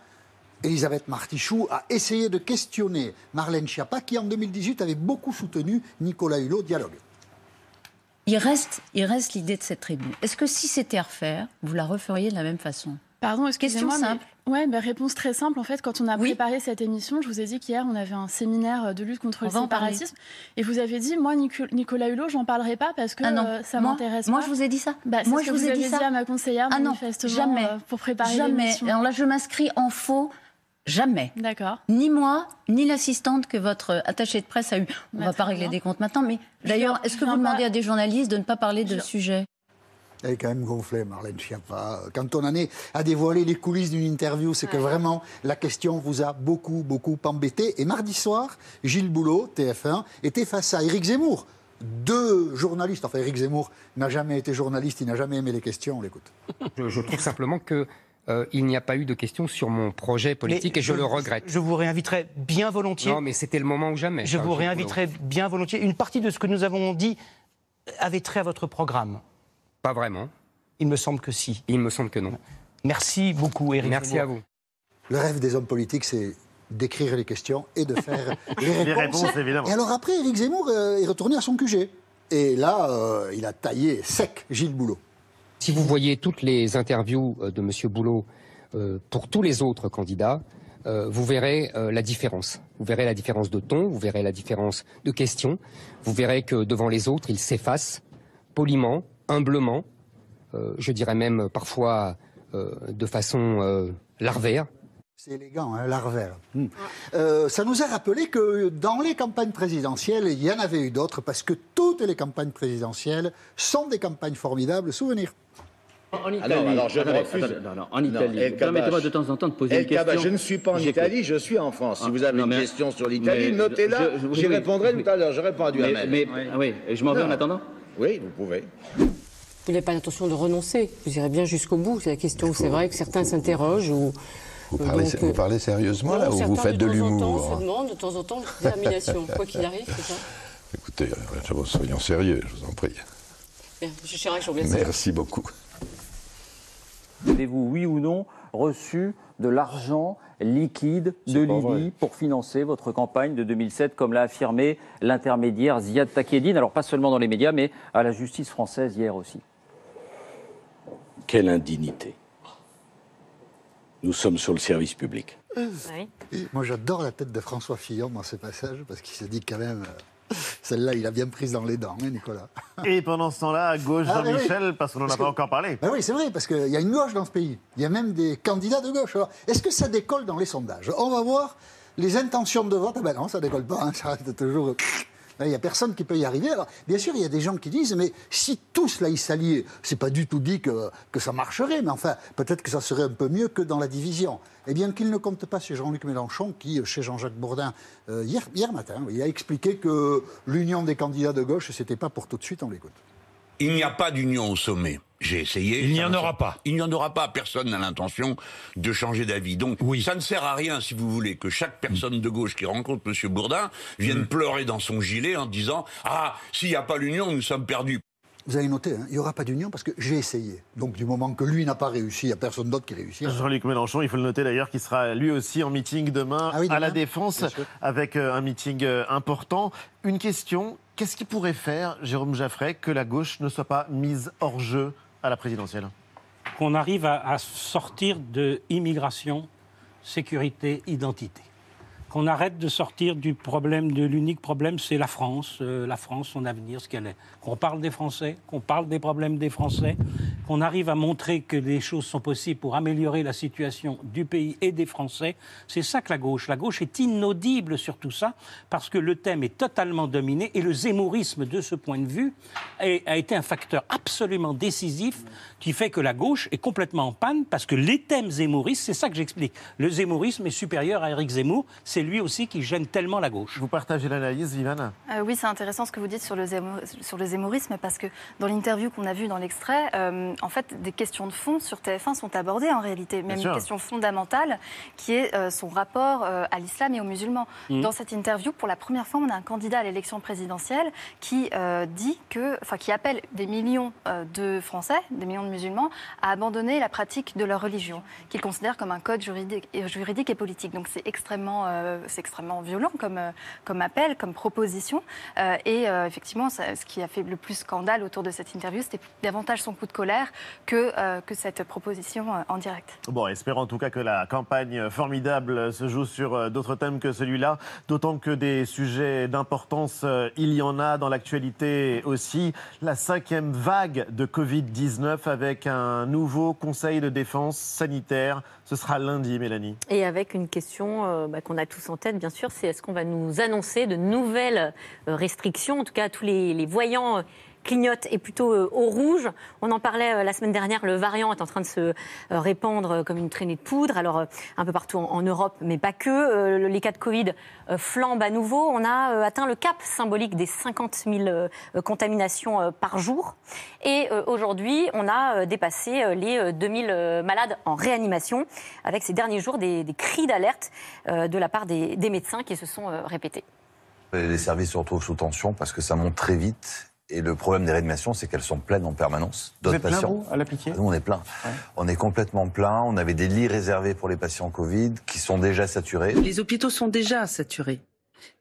Elisabeth Martichoux a essayé de questionner Marlène Schiappa, qui en 2018 avait beaucoup soutenu Nicolas Hulot dialogue. Il reste, il reste l'idée de cette tribune. Est-ce que si c'était à refaire, vous la referiez de la même façon? Pardon, Question excusez-moi. mais- simple. Ouais, bah, réponse très simple. En fait, quand on a préparé cette émission, je vous ai dit qu'hier, on avait un séminaire de lutte contre On le séparatisme. Et vous avez dit, moi, Nico- Nicolas Hulot, j'en parlerai pas parce que Ah non. euh, ça Moi- m'intéresse moi, pas. je vous ai dit ça. Bah, Moi, ce je que vous ai dit ça. à ma conseillère, Ah non, manifestement, jamais. euh, pour préparer Jamais. Alors là, je m'inscris en faux. Jamais. D'accord. Ni moi, ni l'assistante que votre attaché de presse a eu. On Bah, va pas régler bien. des comptes maintenant, mais d'ailleurs, est-ce que vous demandez pas- à des journalistes de ne pas parler de sujet? Elle est quand même gonflée, Marlène Schiappa. Quand on en est à dévoiler les coulisses d'une interview, c'est que vraiment la question vous a beaucoup, beaucoup embêté. Et mardi soir, Gilles Boulot, TF1, était face à Éric Zemmour. Deux journalistes, enfin Éric Zemmour n'a jamais été journaliste, il n'a jamais aimé les questions, on l'écoute. Je, je trouve simplement que euh, il n'y a pas eu de questions sur mon projet politique Mais et je, le regrette. Je vous réinviterai bien volontiers. Non, mais c'était le moment ou jamais. Je vous réinviterai bien volontiers. Une partie de ce que nous avons dit avait trait à votre programme. Pas vraiment. Il me semble que si. Il me semble que non. Merci beaucoup, Éric. Merci Zemmour. à vous. Le rêve des hommes politiques, c'est d'écrire les questions et de faire [LAUGHS] les réponses. Les réponses, évidemment. Et alors après, Éric Zemmour euh, est retourné à son QG. Et là, euh, il a taillé sec Gilles Boulot. Si vous voyez toutes les interviews euh, de M. Boulot euh, pour tous les autres candidats, euh, vous verrez euh, la différence. Vous verrez la différence de ton, vous verrez la différence de questions, vous verrez que devant les autres, il s'efface poliment, humblement, euh, je dirais même parfois euh, de façon euh, larvaire. C'est élégant, hein, larvaire. Hmm. Euh, ça nous a rappelé que dans les campagnes présidentielles, il y en avait eu d'autres, parce que toutes les campagnes présidentielles sont des campagnes formidables. Souvenir. En Italie. Alors, alors, je Attendez, refuse. attendez, non, non, en Italie. Permettez-moi de temps en temps de poser une question. Kabash, je ne suis pas en. Italie, je suis en France. Si Ah, vous avez non, une mais- question sur l'Italie, notez-la. je- je- J'y oui, répondrai oui. tout à l'heure. J'ai répondu à Mais, mais- ah oui, je m'en vais en attendant Oui, vous pouvez. Vous n'avez pas l'intention de renoncer. Vous irez bien jusqu'au bout. C'est la question. C'est vrai que certains s'interrogent ou. Vous parlez, donc, vous euh, parlez sérieusement non, là ou vous faites de temps en temps, l'humour se demandent de temps en temps de détermination. Quoi qu'il arrive, c'est ça [LAUGHS] Écoutez, euh, soyons sérieux, je vous en prie. Bien, Chirac, je vous remercie. Merci beaucoup. Avez-vous, oui ou non, reçu de l'argent liquide de vrai. Libye pour financer votre campagne de 2007, comme l'a affirmé l'intermédiaire Ziad Takedine Alors pas seulement dans les médias, mais à la justice française hier aussi. Quelle indignité. Nous sommes sur le service public. Moi, j'adore la tête de François Fillon dans ce passage, parce qu'il se dit quand même, euh, [LAUGHS] celle-là, il a bien prise dans les dents, hein, Nicolas. [LAUGHS] Et pendant ce temps-là, à gauche, Ah, Jean-Michel, oui. parce qu'on n'en a pas encore parlé. Ben oui, c'est vrai, parce qu'il y a une gauche dans ce pays. Il y a même des candidats de gauche. Est-ce que ça décolle dans les sondages? On va voir les intentions de vote. Ah ben non, ça décolle pas, hein, ça reste toujours... Là, Il n'y a personne qui peut y arriver. Bien sûr, il y a des gens qui disent, mais si tous là, ils s'alliaient, c'est pas du tout dit que, ça marcherait, mais enfin, peut-être que ça serait un peu mieux que dans la division. Eh bien, qu'il ne compte pas chez Jean-Luc Mélenchon, qui, chez Jean-Jacques Bourdin, euh, hier, matin, il a expliqué que l'union des candidats de gauche, c'était pas pour tout de suite, on l'écoute. Il n'y a pas d'union au sommet. J'ai essayé. Il n'y en aura pas. Il n'y en aura pas. Personne n'a l'intention de changer d'avis. Donc, ça ne sert à rien, si vous voulez, que chaque personne de gauche qui rencontre M. Bourdin vienne pleurer dans son gilet en disant Ah, s'il n'y a pas l'union, nous sommes perdus. Vous allez noter, hein, il n'y aura pas d'union parce que j'ai essayé. Donc du moment que lui n'a pas réussi, il n'y a personne d'autre qui réussit. Jean-Luc Mélenchon, il faut le noter d'ailleurs, qui sera lui aussi en meeting demain Ah oui, à la demain, Défense, avec euh, un meeting euh, important. Une question, qu'est-ce qui pourrait faire, Jérôme Jaffray, que la gauche ne soit pas mise hors jeu? À la présidentielle Qu'on arrive à, sortir de immigration, sécurité, identité. Qu'on arrête de sortir du problème, de l'unique problème, c'est la France, euh, la France, son avenir, ce qu'elle est. Qu'on parle des Français, qu'on parle des problèmes des Français, qu'on arrive à montrer que des choses sont possibles pour améliorer la situation du pays et des Français. C'est ça que la gauche. La gauche est inaudible sur tout ça parce que le thème est totalement dominé et le zémourisme, de ce point de vue, a été un facteur absolument décisif qui fait que la gauche est complètement en panne parce que les thèmes zémouristes, c'est ça que j'explique. Le zémourisme est supérieur à Éric Zemmour. C'est lui aussi qui gêne tellement la gauche. Vous partagez l'analyse, Viviane Euh, oui, c'est intéressant ce que vous dites sur le, sur le zémorisme parce que dans l'interview qu'on a vue dans l'extrait, euh, en fait, des questions de fond sur TF1 sont abordées en réalité. Même une question fondamentale qui est euh, son rapport euh, à l'islam et aux musulmans. Mhm. Dans cette interview, pour la première fois, on a un candidat à l'élection présidentielle qui euh, dit que, enfin, qui appelle des millions euh, de Français, des millions de musulmans, à abandonner la pratique de leur religion, qu'il considère comme un code juridique, et- juridique et politique. Donc c'est extrêmement, euh, extrêmement violent comme, euh, comme appel, comme proposition. Euh, et euh, effectivement, ce qui a fait le plus scandale autour de cette interview, c'était davantage son coup de colère que, euh, que cette proposition euh, en direct. Bon, espérons en tout cas que la campagne formidable se joue sur euh, d'autres thèmes que celui-là, d'autant que des sujets d'importance, euh, il y en a dans l'actualité aussi. La cinquième vague de Covid-19 avec un nouveau conseil de défense sanitaire. Ce sera lundi, Mélanie. Et avec une question euh, bah, qu'on a tous en tête, bien sûr, c'est est-ce qu'on va nous annoncer de nouvelles euh, restrictions En tout cas, tous les voyants clignotent et plutôt euh, au rouge. On en parlait euh, la semaine dernière, le variant est en train de se euh, répandre comme une traînée de poudre, alors un peu partout en, Europe, mais pas que. Le- les cas de Covid flambent à nouveau. On a atteint le cap symbolique des 50 000 euh, euh, contaminations par jour. Et aujourd'hui, on a dépassé les euh, 2000 euh, malades en réanimation, avec ces derniers jours des, cris d'alerte de la part des, médecins qui se sont répétés. Les services se retrouvent sous tension parce que ça monte très vite. Et le problème des réanimations, c'est qu'elles sont pleines en permanence. Vous D'autres êtes plein, patients. vous, à l'appliquer? Nous, on est plein. On est complètement plein. On avait des lits réservés pour les patients Covid qui sont déjà saturés. Les hôpitaux sont déjà saturés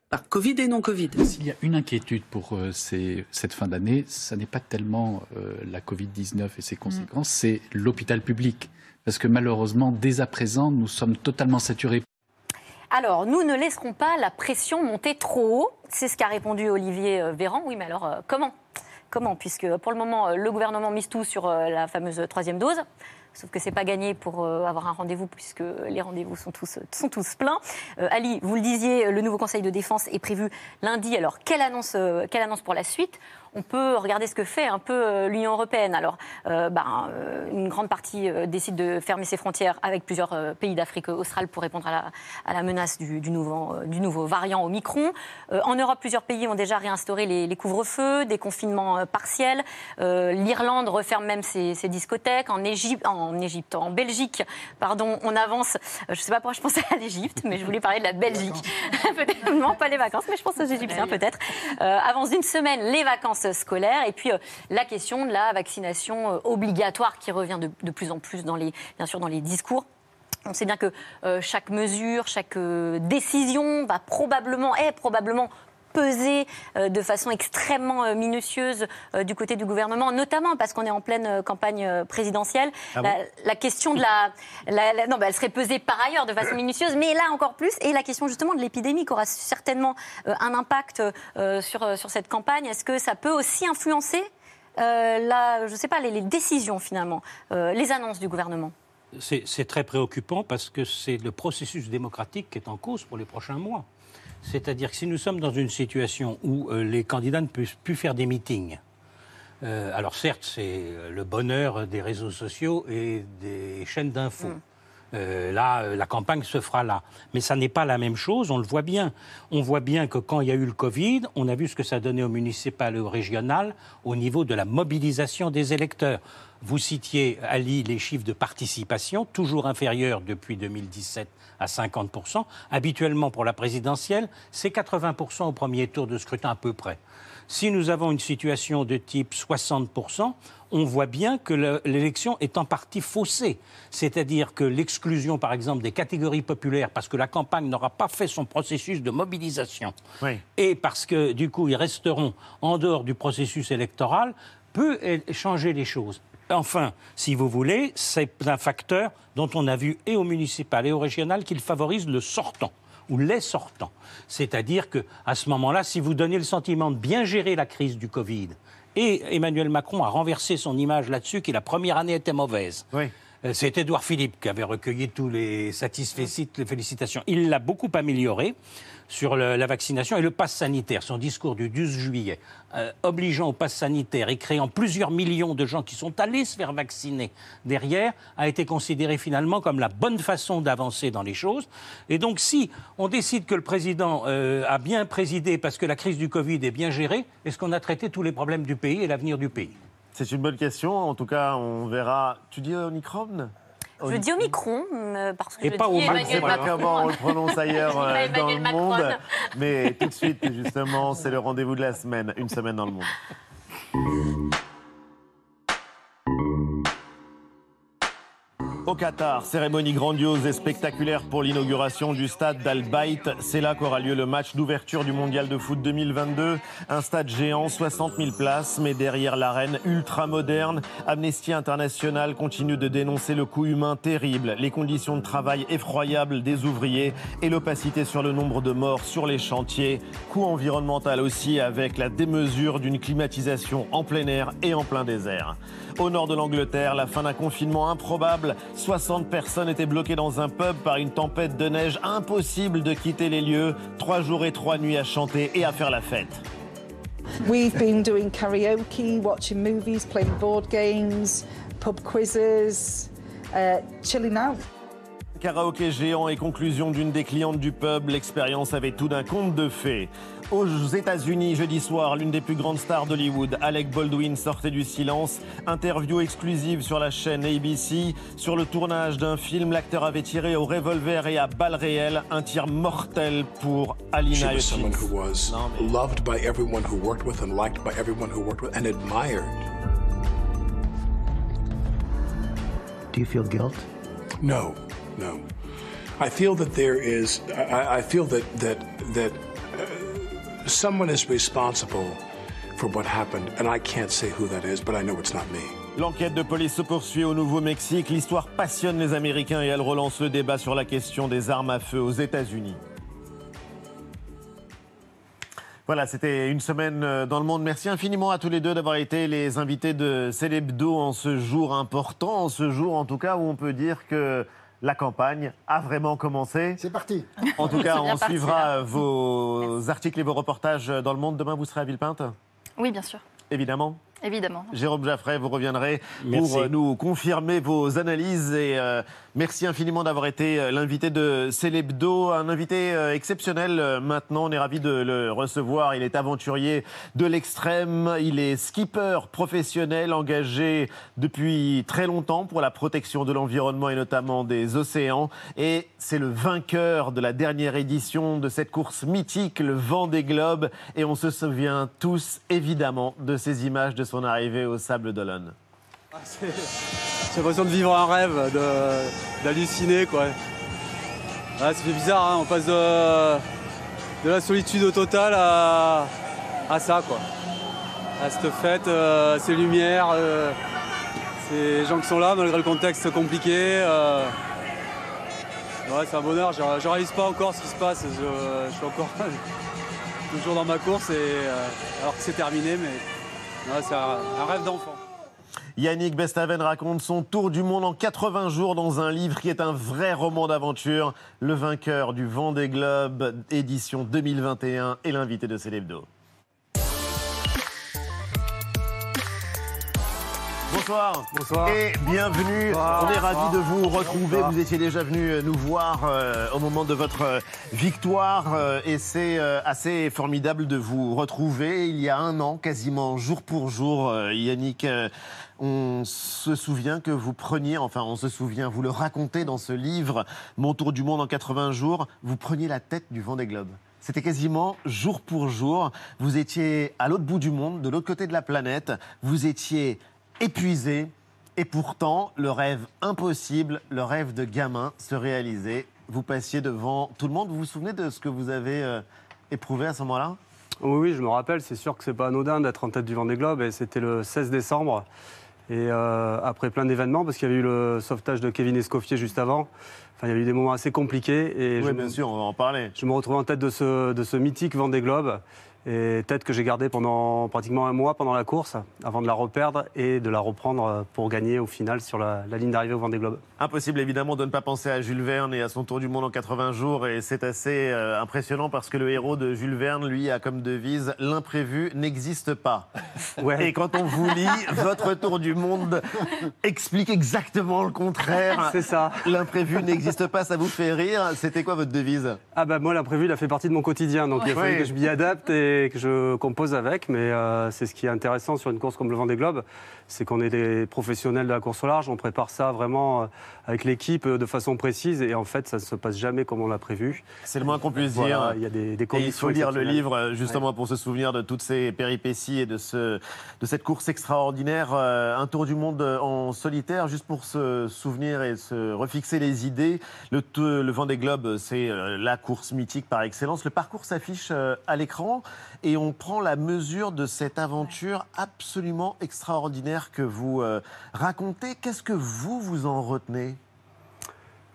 par Covid et non Covid. S'il y a une inquiétude pour euh, ces- cette fin d'année, ça n'est pas tellement euh, la Covid-19 et ses conséquences, c'est l'hôpital public. Parce que malheureusement, dès à présent, nous sommes totalement saturés. Alors, nous ne laisserons pas la pression monter trop haut. C'est ce qu'a répondu Olivier euh, Véran. Oui, mais alors, euh, comment? Comment? Puisque pour le moment, euh, le gouvernement mise tout sur la fameuse troisième dose. Sauf que c'est pas gagné pour euh, avoir un rendez-vous puisque les rendez-vous sont tous, sont tous pleins. Euh, Ali, vous le disiez, le nouveau Conseil de défense est prévu lundi. Alors, quelle annonce, euh, quelle annonce pour la suite? On peut regarder ce que fait un peu euh, l'Union européenne. Alors, euh, ben, euh, une grande partie euh, décide de fermer ses frontières avec plusieurs euh, pays d'Afrique australe pour répondre à la, menace du, nouveau, euh, du nouveau variant Omicron. Euh, en Europe, plusieurs pays ont déjà réinstauré les, couvre-feux, des confinements euh, partiels. Euh, L'Irlande referme même ses, discothèques. En Égypte, Égypte, en Belgique, pardon, on avance. Je ne sais pas pourquoi je pensais à l'Égypte, mais je voulais parler de la Belgique. [LAUGHS] Peut-être non, pas les vacances, mais je pense aux Égyptiens peut-être. Euh, avance d'une semaine les vacances scolaires et puis euh, la question de la vaccination euh, obligatoire qui revient de, de plus en plus dans les, bien sûr, dans les discours. On sait bien que euh, chaque mesure, chaque euh, décision va probablement, est probablement peser euh, de façon extrêmement euh, minutieuse euh, du côté du gouvernement, notamment parce qu'on est en pleine campagne présidentielle. Ah la, bon la question de la, la- la- non, bah, elle serait pesée par ailleurs de façon minutieuse, mais là encore plus. Et la question justement de l'épidémie qui aura certainement un impact sur sur cette campagne. Est-ce que ça peut aussi influencer euh, la, je sais pas, les, les décisions finalement, euh, les annonces du gouvernement? C'est très préoccupant parce que c'est le processus démocratique qui est en cause pour les prochains mois. C'est-à-dire que si nous sommes dans une situation où euh, les candidats ne peuvent plus faire des meetings, euh, alors certes, c'est le bonheur des réseaux sociaux et des chaînes d'infos. Euh, là, euh, la campagne se fera là. Mais ça n'est pas la même chose, on le voit bien. On voit bien que quand il y a eu le Covid, on a vu ce que ça donnait au municipal et au régional au niveau de la mobilisation des électeurs. Vous citiez, Ali, les chiffres de participation, toujours inférieurs depuis 2017 à 50%. Habituellement, pour la présidentielle, c'est 80% au premier tour de scrutin à peu près. Si nous avons une situation de type 60%, on voit bien que le- l'élection est en partie faussée. C'est-à-dire que l'exclusion, par exemple, des catégories populaires, parce que la campagne n'aura pas fait son processus de mobilisation, et parce que, du coup, ils resteront en dehors du processus électoral, peut changer les choses. Enfin, si vous voulez, c'est un facteur dont on a vu et au municipal et au régional qu'il favorise le sortant. Ou les sortants. C'est-à-dire que à ce moment-là, si vous donnez le sentiment de bien gérer la crise du Covid, et Emmanuel Macron a renversé son image là-dessus, que la première année était mauvaise. Oui. Euh, C'est Édouard Philippe qui avait recueilli tous les satisfaits, les félicitations. Il l'a beaucoup amélioré sur la vaccination et le pass sanitaire. Son discours du 12 juillet, euh, obligeant au pass sanitaire et créant plusieurs millions de gens qui sont allés se faire vacciner derrière, a été considéré finalement comme la bonne façon d'avancer dans les choses. Et donc, si on décide que le président euh, a bien présidé parce que la crise du Covid est bien gérée, est-ce qu'on a traité tous les problèmes du pays et l'avenir du pays? C'est une bonne question. En tout cas, on verra. Tu dis Omicron Je dis Omicron, euh, parce que Et je pas dis au Emmanuel Je sais pas Macron. comment on le prononce ailleurs euh, dans le monde. Mais tout de suite, justement, c'est le rendez-vous de la semaine. Une semaine dans le monde. Au Qatar, cérémonie grandiose et spectaculaire pour l'inauguration du stade d'Al Bayt. C'est là qu'aura lieu le match d'ouverture du Mondial de foot 2022. Un stade géant, 60 000 places, mais derrière l'arène ultra moderne, Amnesty International continue de dénoncer le coût humain terrible, les conditions de travail effroyables des ouvriers et l'opacité sur le nombre de morts sur les chantiers. Coût environnemental aussi avec la démesure d'une climatisation en plein air et en plein désert. Au nord de l'Angleterre, la fin d'un confinement improbable. 60 personnes étaient bloquées dans un pub par une tempête de neige. Impossible de quitter les lieux. Trois jours et trois nuits à chanter et à faire la fête. We've been doing karaoke, watching movies, playing board games, pub quizzes, uh, chilling out. Karaoké géant et conclusion d'une des clientes du pub, l'expérience avait tout d'un conte de fées. Aux États-Unis, jeudi soir, l'une des plus grandes stars d'Hollywood, Alec Baldwin, sortait du silence. Interview exclusive sur la chaîne ABC. Sur le tournage d'un film, l'acteur avait tiré au revolver et à balles réelles un tir mortel pour Alina Hutchins. who was loved by everyone who worked with and liked by everyone who worked with and admired. Do you feel guilt? No, no. I feel that there is. I, I feel that that that someone is responsible for what happened, and I can't say who that is, but I know it's not me. L'enquête de police se poursuit au Nouveau-Mexique. L'histoire passionne les Américains et elle relance le débat sur la question des armes à feu aux États-Unis. Voilà, c'était une semaine euh, dans le monde. Merci infiniment à tous les deux d'avoir été les invités de Célébdo en ce jour important, en ce jour en tout cas où on peut dire que la campagne a vraiment commencé. C'est parti. En tout cas, on parti, suivra vos articles et vos reportages dans le monde. Demain, vous serez à Villepinte, Oui, bien sûr, évidemment. évidemment. Jérôme Jaffray, vous reviendrez Merci. pour euh, nous confirmer vos analyses et euh, merci infiniment d'avoir été euh, l'invité de Célébdo, un invité euh, exceptionnel. Euh, Maintenant, on est ravi de le recevoir. Il est aventurier de l'extrême, il est skipper professionnel engagé depuis très longtemps pour la protection de l'environnement et notamment des océans. Et c'est le vainqueur de la dernière édition de cette course mythique, le vent des globes. Et on se souvient tous évidemment de ces images de son arrivée au Sable d'Olonne. J'ai l'impression de vivre un rêve, d'halluciner quoi. Bizarre, hein, on passe de, la solitude au total à, ça quoi. À cette fête, euh, ces lumières, euh, ces gens qui sont là malgré le contexte compliqué. euh. Ouais, c'est un bonheur, je, je réalise pas encore ce qui se passe, je, suis encore [LAUGHS] toujours dans ma course et, alors que c'est terminé mais c'est un rêve d'enfant. Yannick Bestaven raconte son tour du monde en 80 jours dans un livre qui est un vrai roman d'aventure. Le vainqueur du Vendée Globe, édition 2021, est l'invité de Célébdo. Bonsoir. Bonsoir. Et bienvenue. Bonsoir. On est ravis de vous retrouver. Bonsoir. Vous étiez déjà venu euh, nous voir euh, au moment de votre euh, victoire euh, et c'est euh, assez formidable de vous retrouver. Il y a un an, quasiment jour pour jour, Yannick. On se souvient que vous preniez, enfin on se souvient, vous le racontez dans ce livre, Mon tour du monde en 80 jours, vous preniez la tête du Vendée Globe. C'était quasiment jour pour jour. Vous étiez à l'autre bout du monde, de l'autre côté de la planète. Vous étiez épuisé. Et pourtant, le rêve impossible, le rêve de gamin se réalisait. Vous passiez devant tout le monde. Vous vous souvenez de ce que vous avez euh, éprouvé à ce moment-là? Oui, oui, je me rappelle. C'est sûr que c'est pas anodin d'être en tête du Vendée Globe. Et c'était le 16 décembre. Et euh, après plein d'événements, parce qu'il y avait eu le sauvetage de Kevin Escoffier juste avant, enfin, il y a eu des moments assez compliqués. Et Oui, je bien me- sûr, on va en parler. je me retrouvais en tête de ce, de ce mythique Vendée Globe. Et tête que j'ai gardée pendant pratiquement un mois pendant la course, avant de la reperdre et de la reprendre euh, pour gagner au final sur la, la ligne d'arrivée au Vendée Globe. Impossible évidemment de ne pas penser à Jules Verne et à son tour du monde en 80 jours et c'est assez euh, impressionnant parce que le héros de Jules Verne lui a comme devise l'imprévu n'existe pas. [LAUGHS] Ouais. Et quand on vous lit [LAUGHS] votre tour du monde explique exactement le contraire. C'est ça. L'imprévu n'existe pas, ça vous fait rire. C'était quoi votre devise? Ah bah moi l'imprévu il a fait partie de mon quotidien donc il a fallu Ouais. que je m'y adapte et que je compose avec mais euh, c'est ce qui est intéressant sur une course comme le Vendée Globe c'est qu'on est des professionnels de la course au large on prépare ça vraiment euh, avec l'équipe euh, de façon précise et en fait ça ne se passe jamais comme on l'a prévu. C'est le moins qu'on puisse Voilà, dire. il y a des, des Et conditions il faut lire le livre justement pour se souvenir de toutes ces péripéties et de, ce, de cette course extraordinaire. un tour du monde en solitaire, juste pour se souvenir et se refixer les idées. Le, le Vendée Globe, c'est la course mythique par excellence. Le parcours s'affiche à l'écran et on prend la mesure de cette aventure absolument extraordinaire que vous euh, racontez. Qu'est-ce que vous, vous en retenez?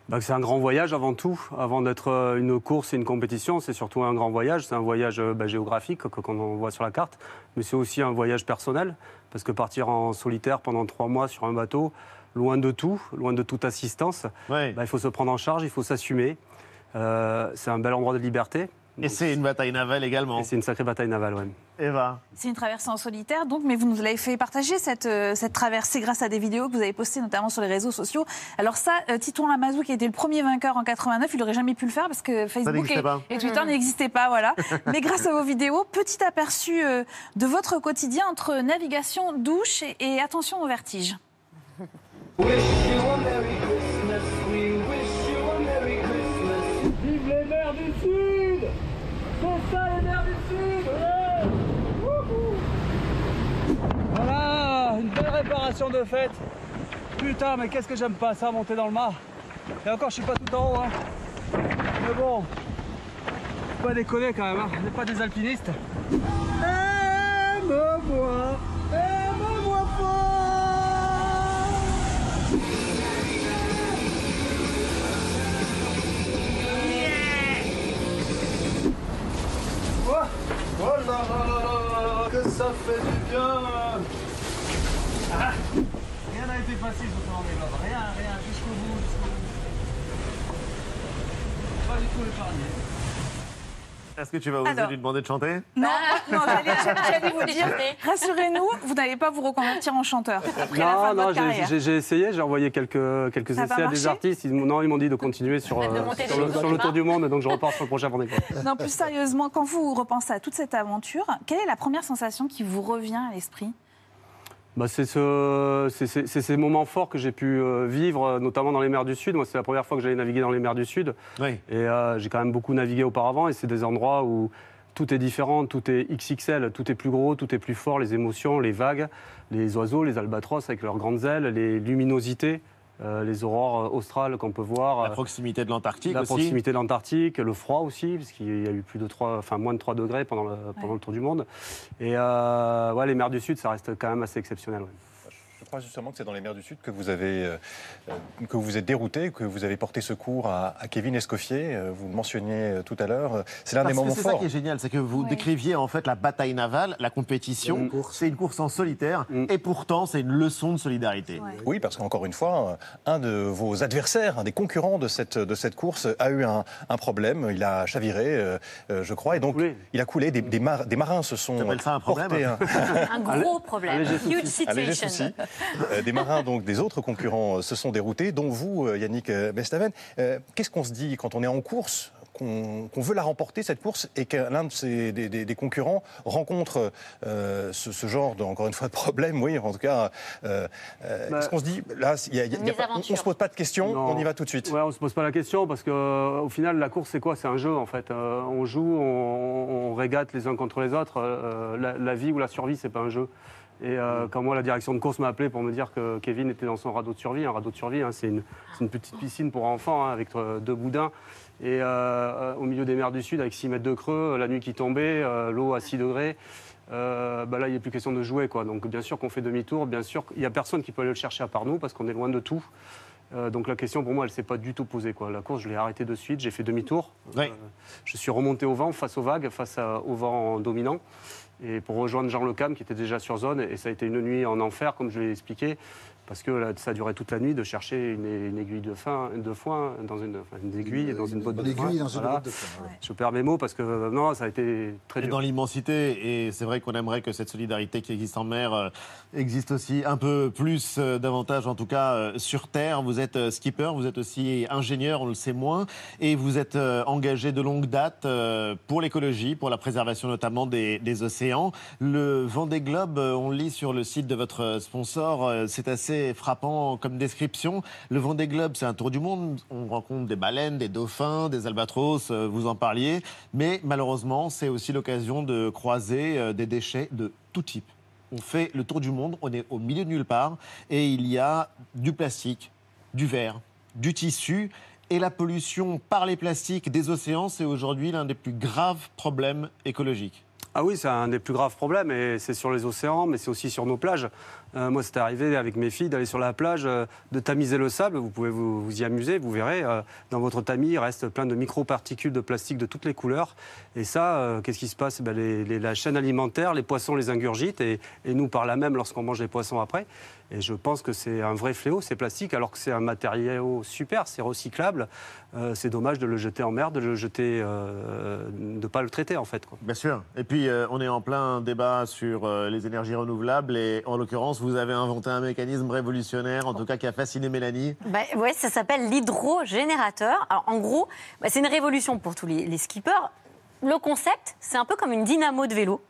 Bah, c'est un grand voyage avant tout. Avant d'être euh, une course et une compétition, c'est surtout un grand voyage. C'est un voyage bah, géographique que- qu'on voit sur la carte, mais c'est aussi un voyage personnel. Parce que partir en solitaire pendant trois mois sur un bateau, loin de tout, loin de toute assistance, bah, il faut se prendre en charge, il faut s'assumer. Euh, c'est un bel endroit de liberté. Et c'est une bataille navale également. Et c'est une sacrée bataille navale, ouais. Eva C'est une traversée en solitaire, donc, mais vous nous l'avez fait partager cette, euh, cette traversée grâce à des vidéos que vous avez postées notamment sur les réseaux sociaux. Alors ça, euh, Titouan Lamazou, qui était le premier vainqueur en 89, il n'aurait jamais pu le faire parce que Facebook et Twitter n'existaient pas, voilà. [LAUGHS] mais grâce à vos vidéos, petit aperçu euh, de votre quotidien entre navigation, douche et, et attention au vertige. Réparation de fête. Putain, mais qu'est-ce que j'aime pas ça, monter dans le mât. Et encore, je suis pas tout en haut. Hein. Mais bon, pas déconner quand même, hein. on n'est pas des alpinistes. Que ça fait du bien Ah, Rien n'a été facile sur Vendée Globe, rien, rien, jusqu'au bout, jusqu'au bout. Pas du tout épargné. Est-ce que tu vas oser Alors. lui demander de chanter? Non, [LAUGHS] non, j'allais [LAUGHS] vous dire, rassurez-nous, vous n'allez pas vous reconvertir en chanteur après la fin Non, de non, votre j'ai- carrière. j'ai j'ai essayé, j'ai envoyé quelques, quelques essais à des artistes. Ils non, ils m'ont dit de continuer sur, De euh, sur des le, sur tour du monde, donc je repars sur le prochain Vendée. Non, plus sérieusement, quand vous repensez à toute cette aventure, quelle est la première sensation qui vous revient à l'esprit? Bah, c'est ce- c'est- c'est- c'est ces moments forts que j'ai pu euh, vivre, euh, notamment dans les mers du Sud. Moi, c'est la première fois que j'allais naviguer dans les mers du Sud. Oui. Et euh, j'ai quand même beaucoup navigué auparavant. Et c'est des endroits où tout est différent, tout est XXL, tout est plus gros, tout est plus fort. Les émotions, les vagues, les oiseaux, les albatros avec leurs grandes ailes, les luminosités. Euh, les aurores euh, australes qu'on peut voir. La euh, proximité de l'Antarctique la aussi. proximité de l'Antarctique, le froid aussi, parce qu'il y a eu plus de 3, enfin moins de 3 degrés pendant le, pendant le tour du monde. Et euh, ouais, les mers du Sud, ça reste quand même assez exceptionnel. ouais. Je crois justement que c'est dans les mers du Sud que vous avez, euh, euh, que vous êtes dérouté, que vous avez porté secours à, à Kevin Escoffier. euh, Vous le mentionniez tout à l'heure. C'est l'un des moments c'est ça forts. qui est génial, c'est que vous décriviez en fait la bataille navale, la compétition. C'est une course en solitaire, et pourtant c'est une leçon de solidarité. Oui, parce qu'encore une fois, un de vos adversaires, un des concurrents de cette, de cette course, a eu un, un problème. Il a chaviré, euh, je crois, et donc il a coulé. Des, des mar- des marins se sont ça un problème portés Un [LAUGHS] gros problème. Huge un situation. Euh, des marins donc des autres concurrents euh, se sont déroutés, dont vous, euh, Yannick Bestaven. Euh, Qu'est-ce qu'on se dit quand on est en course qu'on veut la remporter cette course et que l'un de ces, des, des- des concurrents rencontre euh, ce, ce genre de, encore une fois de problème, oui, en tout cas, euh, euh, Bah, qu'est-ce qu'on se dit Là, il y a- il y a- il y a pas- on, on se pose pas de questions, Non. on y va tout de suite. Ouais, on se pose pas la question parce que euh, au final, la course, c'est quoi? C'est un jeu en fait. Euh, on joue, on, on régate les uns contre les autres. Euh, la, la vie ou la survie, c'est pas un jeu. Et euh, quand moi, la direction de course m'a appelé pour me dire que Kevin était dans son radeau de survie, un radeau de survie, hein, c'est une, petite piscine pour enfants hein, avec euh, deux boudins. Et euh, au milieu des mers du Sud, avec 6 mètres de creux, la nuit qui tombait, euh, l'eau à 6 degrés, bah là, il n'est plus question de jouer. Quoi. Donc, bien sûr qu'on fait demi-tour. Bien sûr, il n'y a personne qui peut aller le chercher à part nous parce qu'on est loin de tout. Euh, donc, la question, pour moi, elle ne s'est pas du tout posée. Quoi. La course, je l'ai arrêtée de suite. J'ai fait demi-tour. Oui. Euh, je suis remonté au vent, face aux vagues, face à- au vent dominant. Et pour rejoindre Jean Le Cam, qui était déjà sur zone. Et ça a été une nuit en enfer, comme je l'ai expliqué. Parce que là, ça a duré toute la nuit de chercher une, une aiguille de, fin, de foin dans une, enfin, une aiguille dans une botte de Une foin. dans une Voilà. botte de foin, ouais. Je perds mes mots parce que euh, non, ça a été très Et dur. dans l'immensité, et c'est vrai qu'on aimerait que cette solidarité qui existe en mer euh, existe aussi un peu plus, euh, davantage en tout cas euh, sur Terre. Vous êtes euh, skipper, vous êtes aussi ingénieur, on le sait moins, et vous êtes euh, engagé de longue date euh, pour l'écologie, pour la préservation notamment des, des océans. Le Vendée Globe, euh, on le lit sur le site de votre sponsor, euh, c'est assez frappant comme description. Le Vendée Globe, c'est un tour du monde. On rencontre des baleines, des dauphins, des albatros, euh, vous en parliez. Mais malheureusement, c'est aussi l'occasion de croiser euh, des déchets de tout type. On fait le tour du monde, on est au milieu de nulle part, et il y a du plastique, du verre, du tissu. Et la pollution par les plastiques des océans, c'est aujourd'hui l'un des plus graves problèmes écologiques. Ah oui, c'est un des plus graves problèmes, et c'est sur les océans, mais c'est aussi sur nos plages. Euh, moi, c'était arrivé avec mes filles d'aller sur la plage, euh, de tamiser le sable. Vous pouvez vous, y amuser, vous verrez. euh, dans votre tamis, il reste plein de microparticules de plastique de toutes les couleurs. Et ça, qu'est-ce qui se passe? Ben, les- les- La chaîne alimentaire, les poissons les ingurgitent, et, nous par là même lorsqu'on mange les poissons après. Et je pense que c'est un vrai fléau, ces plastiques, alors que c'est un matériau super, c'est recyclable. C'est dommage de le jeter en mer, de le jeter, de pas le traiter en fait. quoi. Bien sûr. Et puis, on est en plein débat sur les énergies renouvelables. Et en l'occurrence, vous avez inventé un mécanisme révolutionnaire, en tout cas qui a fasciné Mélanie. Bah, ouais, ça s'appelle l'hydrogénérateur. En gros, bah, c'est une révolution pour tous les, skippers. Le concept, c'est un peu comme une dynamo de vélo.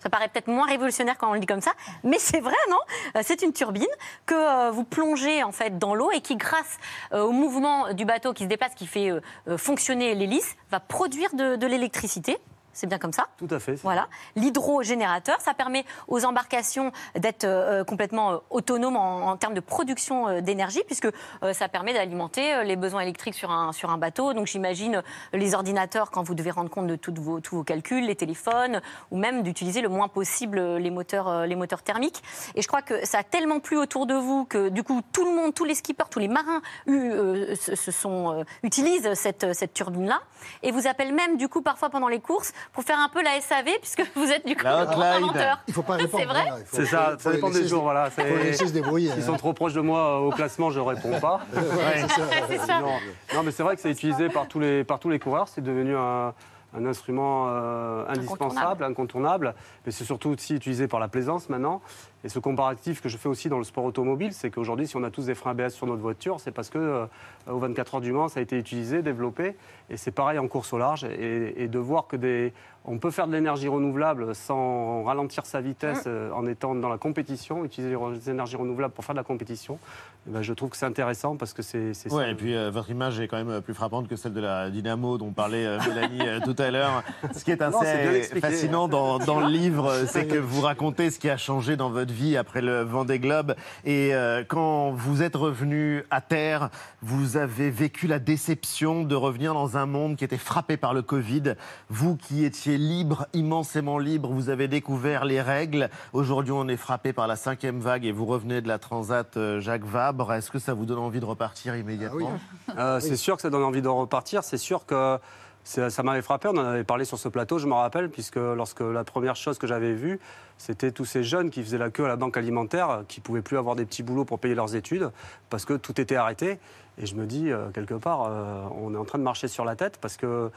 Ça paraît peut-être moins révolutionnaire quand on le dit comme ça, mais c'est vrai, non? Euh, C'est une turbine que euh, vous plongez en fait dans l'eau et qui, grâce euh, au mouvement du bateau qui se déplace, qui fait fonctionner l'hélice, va produire de l'électricité. C'est bien comme ça? Tout à fait. Voilà, l'hydrogénérateur, ça permet aux embarcations d'être euh, complètement euh, autonomes en, en termes de production euh, d'énergie, puisque euh, ça permet d'alimenter les besoins électriques sur un, sur un bateau. Donc j'imagine les ordinateurs quand vous devez rendre compte de toutes vos, tous vos calculs, les téléphones, ou même d'utiliser le moins possible les moteurs, les moteurs thermiques. Et je crois que ça a tellement plu autour de vous que du coup tout le monde, tous les skippers, tous les marins eu, se, se sont, utilisent cette, cette turbine-là et vous appellent même du coup parfois pendant les courses pour faire un peu la SAV puisque [LAUGHS] vous êtes du coup La inventeur. Il faut pas [LAUGHS] répondre. C'est vrai faut- C'est ça, faut ça dépend des jours. Voilà. faut les laisser se débrouiller. [LAUGHS] S'ils hein. sont trop proches de moi euh, au classement, je réponds pas. Ouais, c'est ça. Non, non, mais c'est vrai que c'est utilisé par tous les, par tous les coureurs. C'est devenu un, un instrument euh, indispensable, incontournable. Mais c'est surtout aussi utilisé par la plaisance maintenant. Et ce comparatif que je fais aussi dans le sport automobile, c'est qu'aujourd'hui, si on a tous des freins ABS sur notre voiture, c'est parce que euh, aux 24 heures du Mans, ça a été utilisé, développé. Et c'est pareil en course au large. Et, et de voir que des, on peut faire de l'énergie renouvelable sans ralentir sa vitesse euh, en étant dans la compétition, utiliser les énergies renouvelables pour faire de la compétition, eh ben, je trouve que c'est intéressant parce que c'est c'est ça. Ouais, et puis euh, votre image est quand même plus frappante que celle de la Dynamo dont parlait euh, Mélanie tout à l'heure. Ce qui est Non, assez fascinant dans, dans le livre, [LAUGHS] c'est que vous racontez ce qui a changé dans votre vie après le Vendée Globe. Et euh, quand vous êtes revenu à terre, vous avez vécu la déception de revenir dans un monde qui était frappé par le Covid. Vous qui étiez libre, immensément libre, vous avez découvert les règles. Aujourd'hui, on est frappé par la cinquième vague et vous revenez de la Transat euh, Jacques Vabre. Est-ce que ça vous donne envie de repartir immédiatement? Euh, C'est sûr que ça donne envie de repartir. C'est sûr que ça, m'avait frappé. On en avait parlé sur ce plateau, je me rappelle, puisque lorsque la première chose que j'avais vue, c'était tous ces jeunes qui faisaient la queue à la banque alimentaire, qui pouvaient plus avoir des petits boulots pour payer leurs études, parce que tout était arrêté. Et je me dis, euh, quelque part, euh, on est en train de marcher sur la tête parce que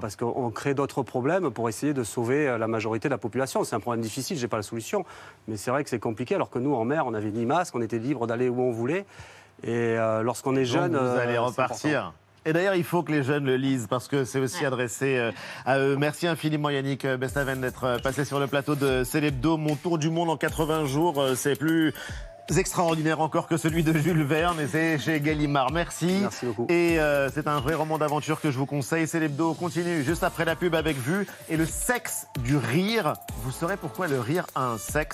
parce qu'on crée d'autres problèmes pour essayer de sauver euh, la majorité de la population. C'est un problème difficile, j'ai pas la solution, mais c'est vrai que c'est compliqué. Alors que nous, en mer, on n'avait ni masque, on était libre d'aller où on voulait. Et euh, lorsqu'on est Donc, jeune, vous allez repartir. Et d'ailleurs, il faut que les jeunes le lisent parce que c'est aussi adressé euh, à eux. Merci infiniment Yannick Bestaven d'être euh, passé sur le plateau de Célébdo. Mon tour du monde en 80 jours, euh, c'est plus extraordinaire encore que celui de Jules Verne et c'est chez Gallimard. Merci. Merci beaucoup. Et euh, c'est un vrai roman d'aventure que je vous conseille. Célébdo continue juste après la pub avec Vue et le sexe du rire. Vous saurez pourquoi le rire a un sexe.